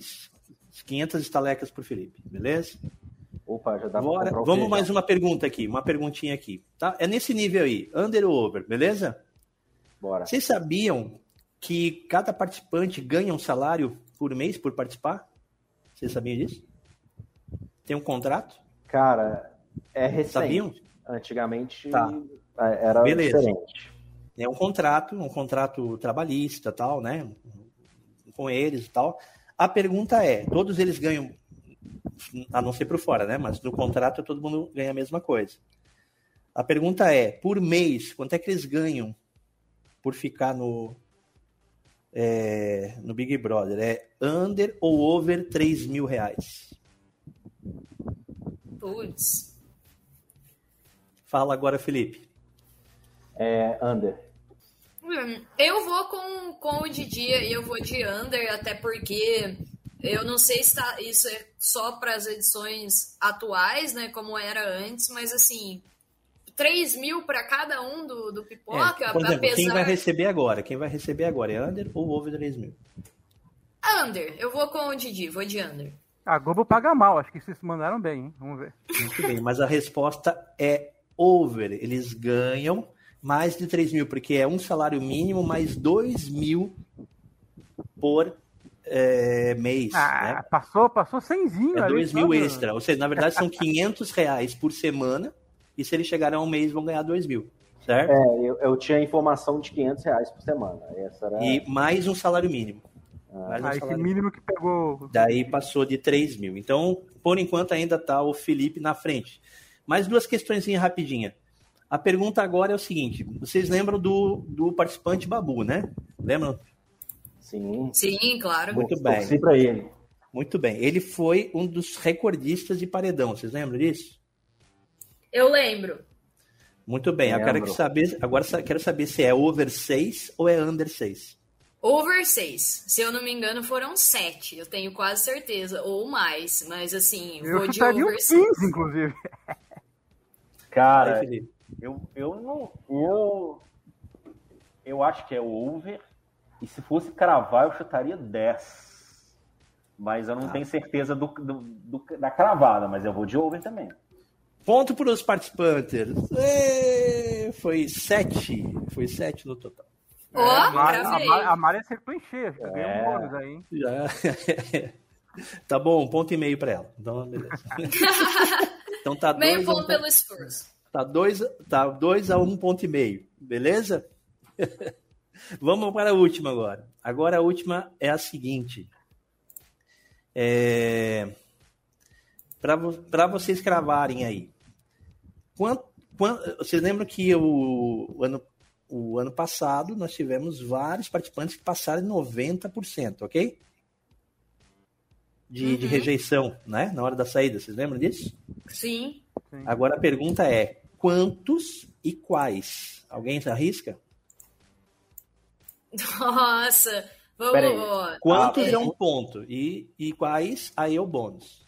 500 estalecas para o Felipe, beleza? Opa, já dá pra Bora, o vamos mais uma pergunta aqui, uma perguntinha aqui, tá? É nesse nível aí, under ou over, beleza? Bora. Vocês sabiam que cada participante ganha um salário por mês por participar? Vocês sabiam disso? Tem um contrato? Cara, é recente. Sabiam? Antigamente Tá. é, era Beleza. diferente. É um contrato, um contrato trabalhista, tal, né? Com eles e tal. A pergunta é: todos eles ganham, a não ser por fora, né? Mas no contrato todo mundo ganha a mesma coisa. A pergunta é: por mês, quanto é que eles ganham por ficar no é, no Big Brother? É under ou over 3 mil reais? Putz. Fala agora, Felipe. É under. Hum, Eu vou com, com o Didi e eu vou de under, até porque eu não sei se tá- isso é só para as edições atuais, né? Como era antes, mas assim, 3 mil para cada um do, do É, pipoca, por exemplo, quem vai apesar. receber agora? Quem vai receber agora é under ou over 3 mil? Under, eu vou com o Didi, vou de under. A Globo paga mal, acho que vocês mandaram bem, hein? Vamos ver. Muito bem, mas a resposta é over. Eles ganham mais de 3 mil, porque é um salário mínimo mais 2 mil por é, mês. Ah, né? passou, passou cenzinho É ali. 2 só mil no- extra. Ou seja, na verdade são 500 reais por semana. E se eles chegarem a um mês, vão ganhar 2 mil. Certo? É, eu, eu tinha a informação de 500 reais por semana. Essa era. E mais um salário mínimo. Mais um Ah, esse salário mínimo que pegou. Daí passou de 3 mil. Então, por enquanto, ainda está o Felipe na frente. Mais duas questões rapidinha. A pergunta agora é o seguinte: vocês lembram do, do participante Babu, né? Lembram? Sim. Sim, claro. Muito bem. Pra ele. Muito bem. Ele foi um dos recordistas de paredão. Vocês lembram disso? Eu lembro. Muito bem. Lembro. saber, agora quero saber se é over 6 ou é under 6. Over 6. Se eu não me engano, foram 7. Eu tenho quase certeza. Ou mais. Mas assim, Eu vou de over 15, 6. inclusive. Cara, Aí. Eu, eu não. Eu, eu acho que é over. E se fosse cravar, eu chutaria 10. Mas eu não tenho certeza do, do- do- da cravada, mas eu vou de over também. Ponto para os participantes. Foi 7. Foi 7 no total. A, Mari, a. Mari, a Mari acertou em cheio, acho que ganhou É. um bônus aí, hein? Já. tá bom, um ponto e meio para ela. Então, beleza. então tá Meio dois, a um ponto pelo esforço. Tá dois, tá dois a um ponto e meio, beleza? Vamos para a última agora. Agora a última é a seguinte. É... Para vocês cravarem aí. Quanto, quanto- vocês lembram que o, o ano, o ano passado nós tivemos vários participantes que passaram em 90%, ok? De, de Uhum. rejeição, né? Na hora da saída. Vocês lembram disso? Sim. Agora a pergunta é: quantos e quais? Alguém se arrisca? Nossa. Vamos. Quantos Ah, é um ponto? E, e quais aí é o bônus?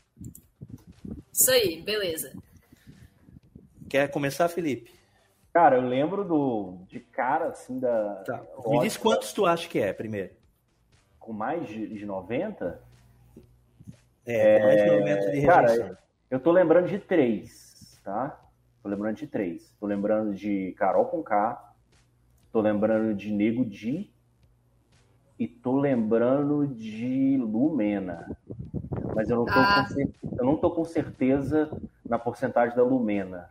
Isso aí, beleza. Quer começar, Felipe? Cara, eu lembro do, de cara, assim, da. Tá. Me diz quantos tu acha que é, primeiro? Com mais de, de 90? É, mais de 90 de Cara, rejeição. eu tô lembrando de três, tá? Tô lembrando de três. Tô lembrando de Carol com K, tô lembrando de Nego Di e tô lembrando de Lumena. Mas eu não tô, Ah. com, eu não tô com certeza na porcentagem da Lumena.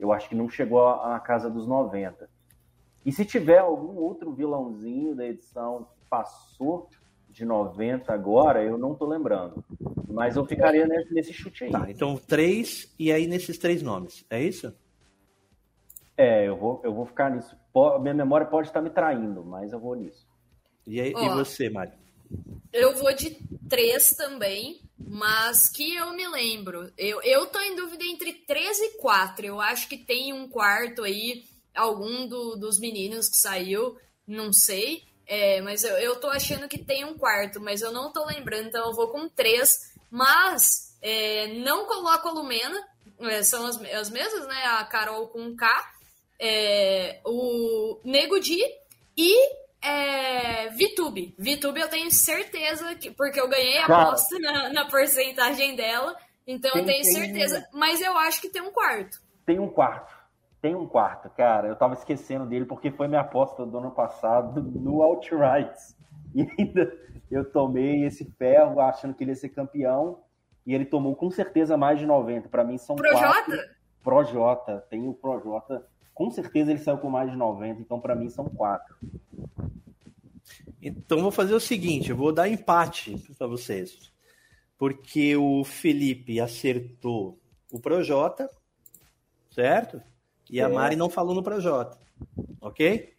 Eu acho que não chegou à à casa dos 90. E se tiver algum outro vilãozinho da edição que passou de 90 agora, eu não tô lembrando. Mas eu ficaria nesse, nesse chute aí. Tá, então três, e aí nesses três nomes, é isso? É, eu vou, eu vou ficar nisso. Minha memória pode estar me traindo, mas eu vou nisso. E, aí, e Ó. você, Mário? Eu vou de três também, mas que eu me lembro. Eu, eu tô em dúvida entre três e quatro. Eu acho que tem um quarto aí, algum do- dos meninos que saiu, não sei. É, mas eu, eu tô achando que tem um quarto, mas eu não tô lembrando, então eu vou com três. Mas é, não coloco a Lumena, é, são as, as mesmas, né? A Carol com K, é, o Nego Di e é, VTube. VTube eu tenho certeza, que, porque eu ganhei a Cara. aposta na, na porcentagem dela, então eu Tem- tenho tem- certeza. Mas eu acho que tem um quarto. Tem um quarto. Tem um quarto, cara. Eu tava esquecendo dele porque foi minha aposta do ano passado no Outright. E ainda eu tomei esse ferro achando que ele ia ser campeão. E ele tomou com certeza mais de 90. Pra mim são quatro. Projota? Projota. Tem o Projota. Com certeza ele saiu com mais de 90. Então pra mim são quatro. Então vou fazer o seguinte, eu vou dar empate para vocês. Porque o Felipe acertou o Projota, certo? E a. Mari não falou no Projota, ok?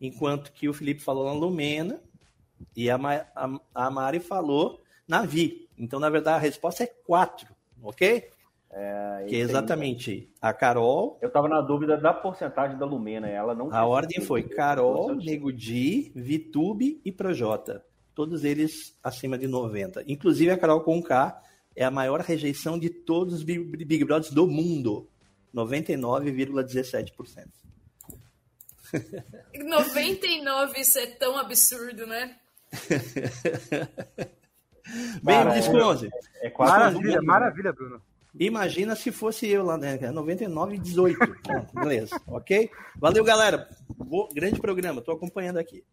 Enquanto que o Felipe falou na Lumena e a, a, a Mari falou na Vi. Então, na verdade, a resposta é quatro, ok? É, que é exatamente a Carol, Eu tava na dúvida da porcentagem da Lumena. Ela não A ordem foi Carol. Nego Di, Vitube e Projota. Todos eles acima de 90. Inclusive a Carol com K é a maior rejeição de todos os Big, Big Brothers do mundo. 99,17%. 99, isso é tão absurdo, né? Bem, 11. É quase Maravilha, mundo. maravilha, Bruno. Imagina se fosse eu lá, né? 99 e 18. Pronto, beleza, ok? Valeu, galera. Bo- grande programa, tô acompanhando aqui.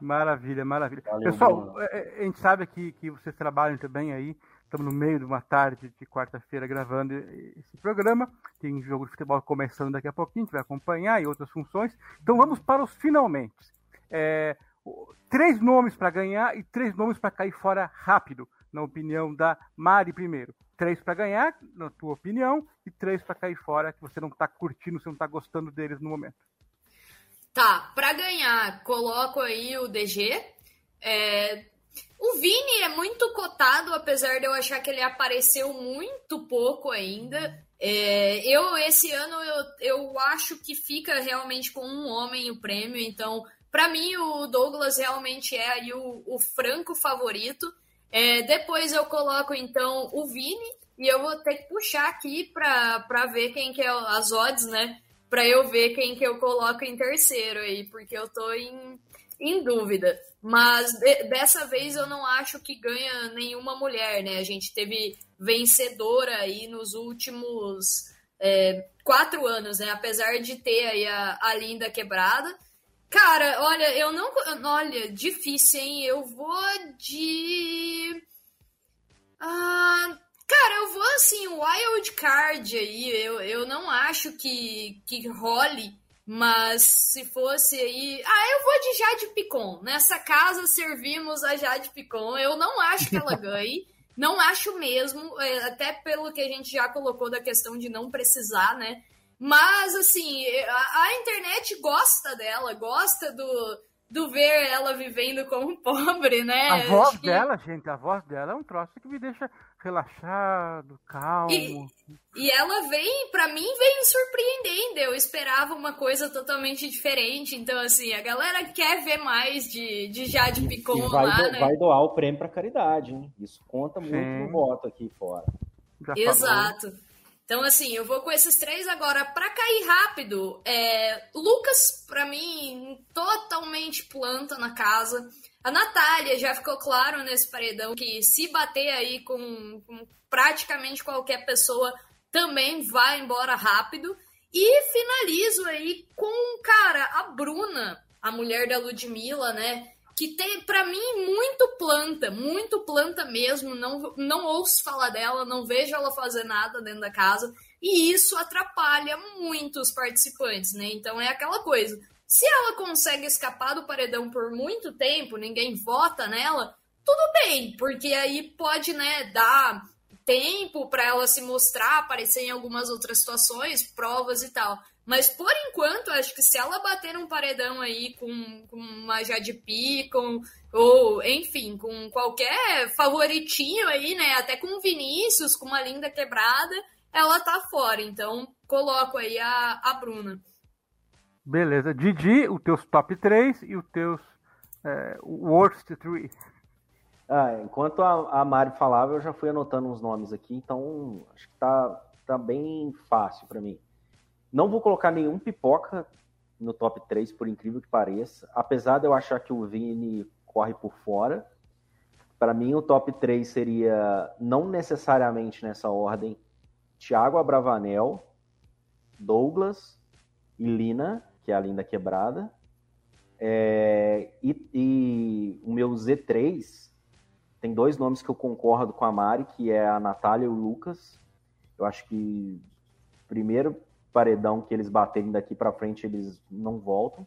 Maravilha, maravilha. Valeu, Pessoal, Bruno. é, é, a gente sabe que, que vocês trabalham também aí. Estamos no meio de uma tarde de quarta-feira gravando esse programa. Tem jogo de futebol começando daqui a pouquinho, a gente vai acompanhar e outras funções. Então vamos para os finalmente. É, três nomes para ganhar e três nomes para cair fora rápido, na opinião da Mari primeiro. Três para ganhar, na tua opinião, e três para cair fora, que você não está curtindo, você não está gostando deles no momento. Tá, pra ganhar, coloco aí o DG. É, o Vini é muito cotado, apesar de eu achar que ele apareceu muito pouco ainda. É, eu, esse ano, eu, eu acho que fica realmente com um homem o prêmio, então, pra mim, o Douglas realmente é aí o, o franco favorito. É, depois eu coloco, então, o Vini, e eu vou ter que puxar aqui pra ver quem que é as odds, né? Pra eu ver quem que eu coloco em terceiro aí, porque eu tô em, em dúvida. Mas de- dessa vez eu não acho que ganha nenhuma mulher, né? A gente teve vencedora aí nos últimos é, quatro anos, né? Apesar de ter aí a, a Linda Quebrada. Cara, olha, eu não. Olha, difícil, hein? Eu vou de. Ah, cara, eu vou assim, wild card aí. Eu, eu não acho que, que role, mas se fosse aí. Ah, eu vou de Jade Picon. Nessa casa servimos a Jade Picon. Eu não acho que ela ganhe. Não acho mesmo, é, até pelo que a gente já colocou da questão de não precisar, né? Mas, assim, a, a internet gosta dela, gosta do, do ver ela vivendo como pobre, né? A voz que- dela, gente, a voz dela é um troço que me deixa relaxado, calmo. E- E ela vem, pra mim, vem surpreendendo. Eu esperava uma coisa totalmente diferente. Então, assim, a galera quer ver mais de, de Jade Picon E vai, lá, do- né? vai doar o prêmio pra caridade, hein? Isso conta muito Sim. no voto aqui fora. Já falou. Exato. Então, assim, eu vou com esses três agora. Para cair rápido, é... Lucas, para mim, totalmente planta na casa. A Natália já ficou claro nesse paredão que se bater aí com, com praticamente qualquer pessoa, também vai embora rápido. E finalizo aí com, cara, a Bruna, a mulher da Ludmilla, né? que tem, para mim, muito planta, muito planta mesmo. Não, não ouço falar dela, não vejo ela fazer nada dentro da casa. E isso atrapalha muito os participantes, né? Então é aquela coisa. Se ela consegue escapar do paredão por muito tempo, ninguém vota nela, tudo bem, porque aí pode, né, dar tempo para ela se mostrar, aparecer em algumas outras situações, provas e tal. Mas por enquanto, acho que se ela bater um paredão aí com, com uma Jade Picon, ou enfim, com qualquer favoritinho aí, né? Até com Vinícius, com uma linda quebrada, ela tá fora. Então, coloco aí a, a Bruna. Beleza. Didi, os teus top 3 e os teus é, worst 3. Ah, enquanto a, a Mari falava, eu já fui anotando uns nomes aqui, então acho que tá, tá bem fácil para mim. Não vou colocar nenhum pipoca no top 3, por incrível que pareça. Apesar de eu achar que o Vini corre por fora. Para mim, o top 3 seria, não necessariamente nessa ordem, Thiago Abravanel, Douglas e Lina, que é a linda quebrada. É, e, e, o meu Z3 tem dois nomes que eu concordo com a Mari, que é a Natália e o Lucas. Eu acho que primeiro paredão que eles baterem daqui para frente, eles não voltam.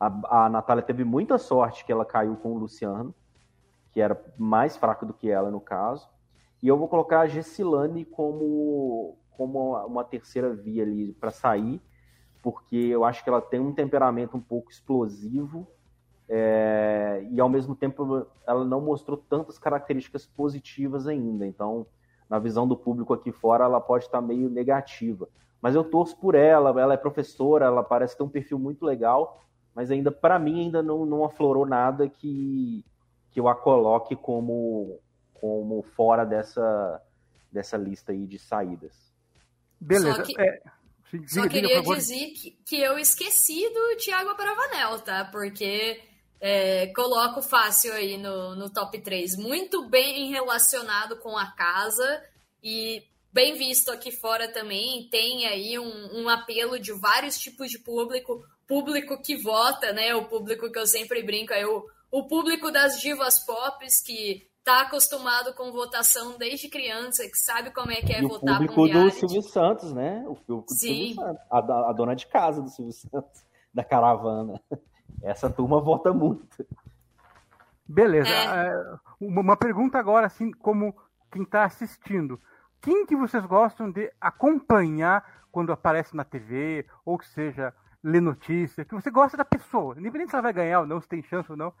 A, a Natália teve muita sorte que ela caiu com o Luciano, que era mais fraco do que ela no caso. E eu vou colocar a Gessilane como, como uma terceira via ali para sair, porque eu acho que ela tem um temperamento um pouco explosivo é, e ao mesmo tempo ela não mostrou tantas características positivas ainda. Então, na visão do público aqui fora, ela pode estar meio negativa mas eu torço por ela, ela é professora, ela parece ter um perfil muito legal, mas ainda, para mim, ainda não, não aflorou nada que, que eu a coloque como, como fora dessa, dessa lista aí de saídas. Beleza. Só, que, é, só queria dizer que, que eu esqueci do Thiago Bravanel, tá? Porque é, coloco fácil aí no, no top 3. Muito bem relacionado com a casa e bem visto aqui fora também, tem aí um, um, apelo de vários tipos de público, público que vota, né? O público que eu sempre brinco é o, o público das divas pop que tá acostumado com votação desde criança, que sabe como é que é e votar o público do Silvio Santos, né? O público do Sim. Silvio Santos, a, a dona de casa do Silvio Santos, da caravana. Essa turma vota muito. Beleza. É. Uma pergunta agora, assim, como quem está assistindo quem que vocês gostam de acompanhar quando aparece na TV, ou que seja, ler notícia, que você gosta da pessoa, independente se ela vai ganhar ou não, se tem chance ou não,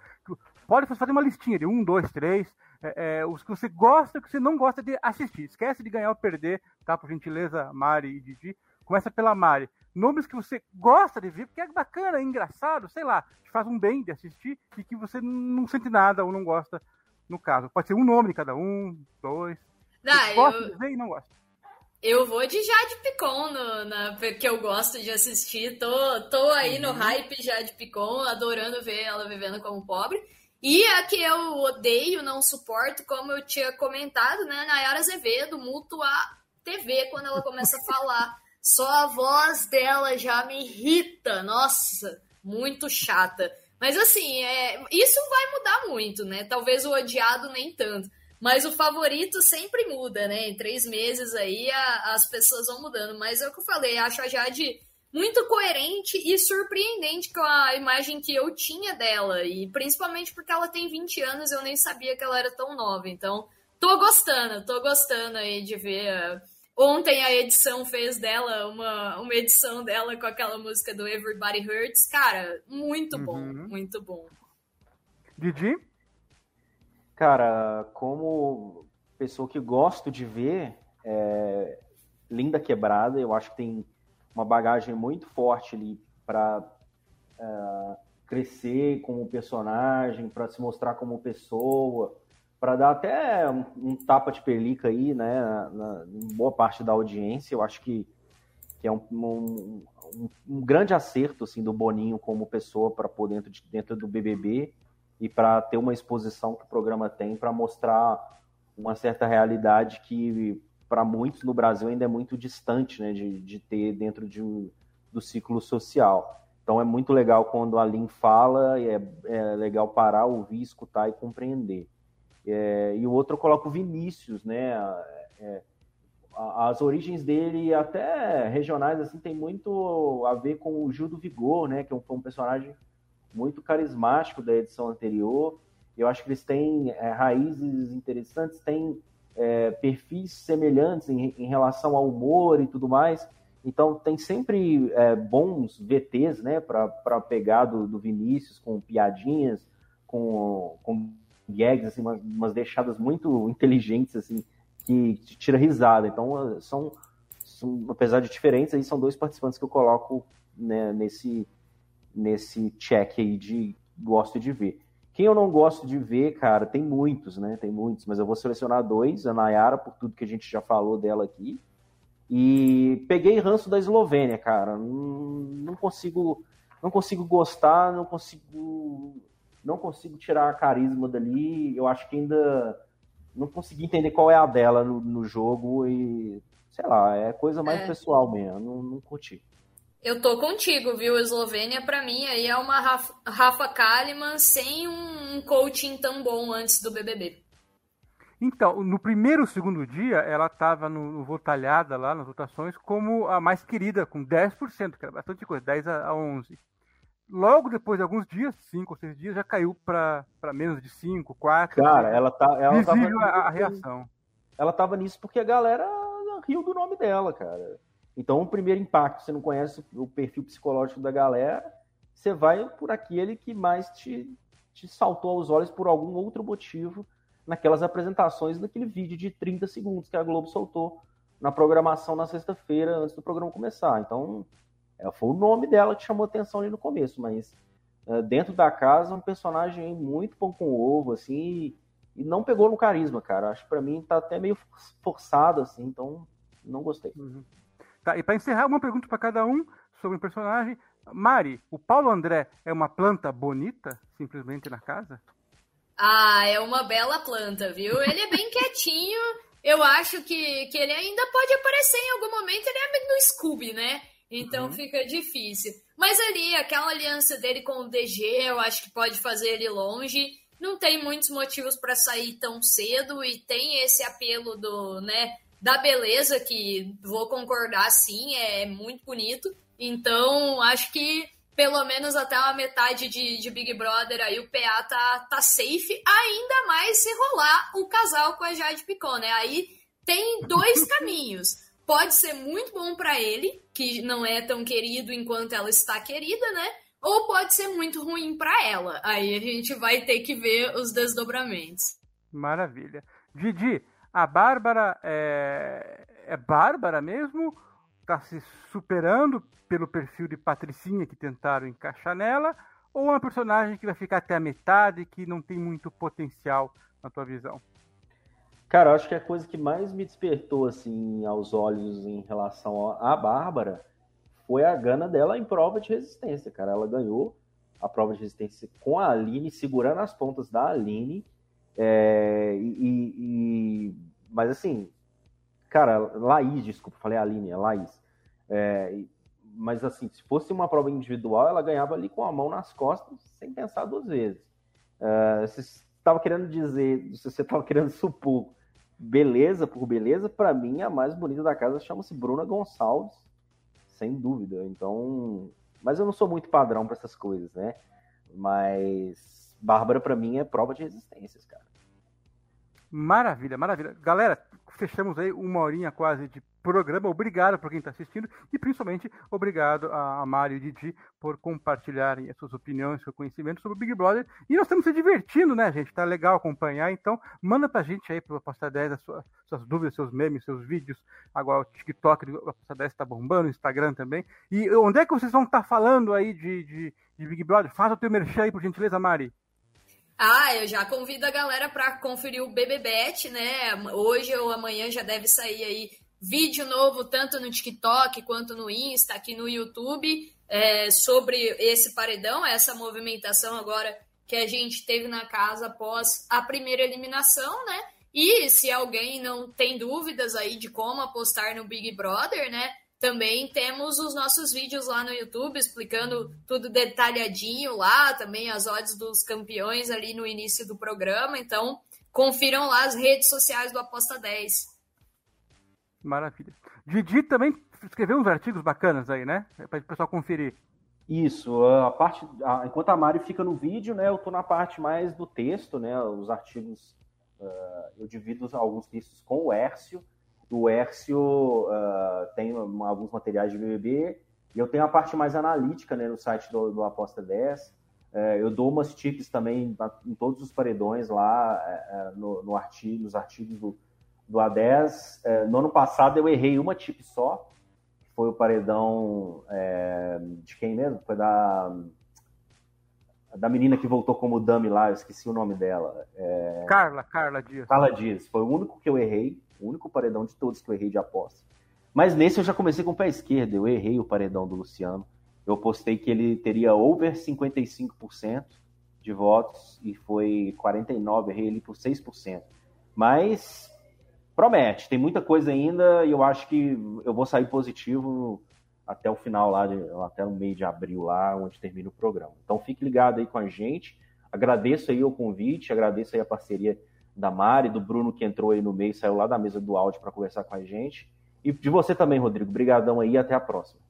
pode fazer uma listinha de um, dois, três, é, é, os que você gosta e que você não gosta de assistir. Esquece de ganhar ou perder, tá? Por gentileza, Mari e Didi. Começa pela Mari. Nomes que você gosta de ver, porque é bacana, é engraçado, sei lá, te faz um bem de assistir e que você não sente nada ou não gosta, no caso. Pode ser um nome de cada um, dois. Não, gosta eu... ver e não gosta. Eu vou de Jade Picon, no, na, que eu gosto de assistir. Tô, tô aí uhum. no hype Jade Picon, adorando ver ela vivendo como pobre. E a que eu odeio, não suporto, como eu tinha comentado, né? Nayara Azevedo, muto a TV quando ela começa a falar. Só a voz dela já me irrita. Nossa, muito chata. Mas assim, é, isso vai mudar muito, né? Talvez o odiado nem tanto. Mas o favorito sempre muda, né? Em três meses aí a, as pessoas vão mudando. Mas é o que eu falei, acho a Jade muito coerente e surpreendente com a imagem que eu tinha dela. E principalmente porque ela tem 20 anos, eu nem sabia que ela era tão nova. Então, tô gostando, tô gostando aí de ver. Ontem a edição fez dela uma, uma edição dela com aquela música do Everybody Hurts. Cara, muito bom, uhum. muito bom. Didi? Cara, como pessoa que gosto de ver é, Linda Quebrada, eu acho que tem uma bagagem muito forte ali para é, crescer como personagem, para se mostrar como pessoa, para dar até um, um, tapa de pelica aí, né, na, na boa parte da audiência. Eu acho que, que é um, um, um, grande acerto assim do Boninho como pessoa para pôr dentro, de, dentro do BBB e para ter uma exposição que o programa tem para mostrar uma certa realidade que para muitos no Brasil ainda é muito distante né, de, de ter dentro de, do ciclo social. Então é muito legal quando a Lin fala, é, é legal parar, ouvir, escutar e compreender. É, e o outro eu coloco o Vinícius, né? É, as origens dele, até regionais, assim, tem muito a ver com o Gil do Vigor, né? Que é foi um personagem muito carismático da edição anterior. Eu acho que eles têm é, raízes interessantes, têm é, perfis semelhantes em, em, relação ao humor e tudo mais. Então tem sempre é, bons VTs, né, para pegar do, do, Vinícius com piadinhas, com, com gags, assim, umas, umas deixadas muito inteligentes, assim, que tira risada. Então são, são, apesar de diferentes, aí são dois participantes que eu coloco né, nesse nesse check aí de gosto de ver. Quem eu não gosto de ver, cara, tem muitos, né? Tem muitos, mas eu vou selecionar dois, a Nayara, por tudo que a gente já falou dela aqui. E peguei ranço da Eslovênia, cara. Não, não consigo não consigo gostar, não consigo não consigo tirar a carisma dali. Eu acho que ainda não consegui entender qual é a dela no, no jogo e sei lá, é coisa mais é. pessoal mesmo. Não, não curti. Eu tô contigo, viu? Eslovênia, para mim, aí é uma Rafa, Rafa Kalimann sem um coaching tão bom antes do BBB. Então, no primeiro segundo dia, ela estava no, no votalhada lá nas votações como a mais querida, com 10%, que era bastante coisa, 10 a 11. Logo depois de alguns dias, 5 ou 6 dias, já caiu para menos de 5, 4. Cara, ela tá. Ela visível tava a, a reação. Ela tava nisso porque a galera riu do nome dela, cara. Então, o primeiro impacto, você não conhece o perfil psicológico da galera, você vai por aquele que mais te, te saltou aos olhos por algum outro motivo naquelas apresentações daquele vídeo de 30 segundos que a Globo soltou na programação na sexta-feira, antes do programa começar. Então, é, foi o nome dela que chamou atenção ali no começo, mas é, dentro da casa, um personagem muito pão com ovo, assim, e não pegou no carisma, cara. Acho que pra mim tá até meio forçado, assim, então não gostei. Uhum. Tá, e para encerrar, uma pergunta para cada um sobre o personagem. Mari, o Paulo André é uma planta bonita, simplesmente na casa? Ah, é uma bela planta, viu? Ele é bem quietinho. Eu acho que, que ele ainda pode aparecer em algum momento. Ele é no Scooby, né? Então uhum. fica difícil. Mas ali, aquela aliança dele com o DG, eu acho que pode fazer ele longe. Não tem muitos motivos para sair tão cedo e tem esse apelo do, né, da beleza, que vou concordar sim, é muito bonito. Então, acho que pelo menos até uma metade de, de Big Brother aí o PA tá, tá safe, ainda mais se rolar o casal com a Jade Picon, né? Aí tem dois caminhos. Pode ser muito bom para ele, que não é tão querido enquanto ela está querida, né? Ou pode ser muito ruim para ela. Aí a gente vai ter que ver os desdobramentos. Maravilha. Didi, a Bárbara é, é Bárbara mesmo? Está se superando pelo perfil de Patricinha que tentaram encaixar nela? Ou uma personagem que vai ficar até a metade que não tem muito potencial na tua visão? Cara, acho que a coisa que mais me despertou assim aos olhos em relação à Bárbara foi a gana dela em prova de resistência, cara. Ela ganhou a prova de resistência com a Aline, segurando as pontas da Aline é, e, e, mas assim, cara, Laís, desculpa, falei a Aline, é Laís. É, mas assim, se fosse uma prova individual, ela ganhava ali com a mão nas costas, sem pensar duas vezes. É, você estava querendo dizer, se você estava querendo supor beleza por beleza, para mim a mais bonita da casa chama-se Bruna Gonçalves, sem dúvida. Então, mas eu não sou muito padrão para essas coisas, né? Mas Bárbara, para mim, é prova de resistências, cara. Maravilha, maravilha. Galera, fechamos aí uma horinha quase de programa. Obrigado por quem está assistindo e principalmente obrigado a Mário e Didi por compartilharem as suas opiniões, seu conhecimento sobre o Big Brother. E nós estamos se divertindo, né, gente? Tá legal acompanhar. Então, manda pra gente aí pro Aposta 10 as suas, suas, dúvidas, seus memes, seus vídeos. Agora o TikTok do Aposta 10 está bombando, o Instagram também. E onde é que vocês vão estar tá falando aí de, de, de Big Brother? Faz o teu merchan aí, por gentileza, Mari. Ah, eu já convido a galera para conferir o BBBet, né? Hoje ou amanhã já deve sair aí vídeo novo, tanto no TikTok quanto no Insta, aqui no YouTube, é, sobre esse paredão, essa movimentação agora que a gente teve na casa após a primeira eliminação, né? E se alguém não tem dúvidas aí de como apostar no Big Brother, né? Também temos os nossos vídeos lá no YouTube explicando tudo detalhadinho lá, também as odds dos campeões ali no início do programa. Então, confiram lá as redes sociais do Aposta 10. Maravilha. Didi também escreveu uns artigos bacanas aí, né? Para o pessoal conferir. Isso, a parte, a, enquanto a Mari fica no vídeo, né, eu tô na parte mais do texto, né, os artigos, uh, eu divido alguns textos com o Hércio, o Hércio uh, tem alguns materiais de BBB, e eu tenho a parte mais analítica né, no site do, do Aposta 10. Uh, é, eu dou umas tips também em todos os paredões lá, uh, no, no artigo, nos artigos do, do A10. no ano passado eu errei uma tip só, que foi o paredão de quem mesmo? Foi da da menina que voltou como dummy lá, eu esqueci o nome dela. É... Carla, Carla Dias. Carla Dias. Foi o único que eu errei, o único paredão de todos que eu errei de aposta. Mas nesse eu já comecei com o pé esquerdo, eu errei o paredão do Luciano. Eu postei que ele teria over 55% de votos e foi 49, errei ele por 6%. Mas promete, tem muita coisa ainda e eu acho que eu vou sair positivo até o final lá, de, até o meio de abril lá, onde termina o programa. Então fique ligado aí com a gente. Agradeço aí o convite, agradeço aí a parceria da Mari, do Bruno que entrou aí no meio, saiu lá da mesa do áudio para conversar com a gente. E de você também, Rodrigo. Obrigadão aí até a próxima.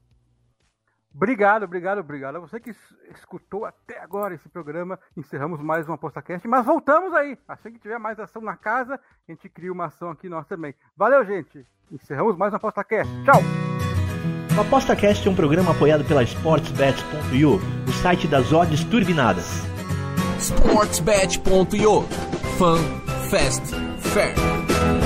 Obrigado, obrigado, obrigado. A você que escutou até agora esse programa, encerramos mais uma PostaCast, mas voltamos aí. Assim que tiver mais ação na casa, a gente cria uma ação aqui nós também. Valeu, gente. Encerramos mais uma PostaCast. Tchau! O ApostaCast é um programa apoiado pela SportsBet.io, o site das odds turbinadas. SportsBet.io Fun, Fast Fair.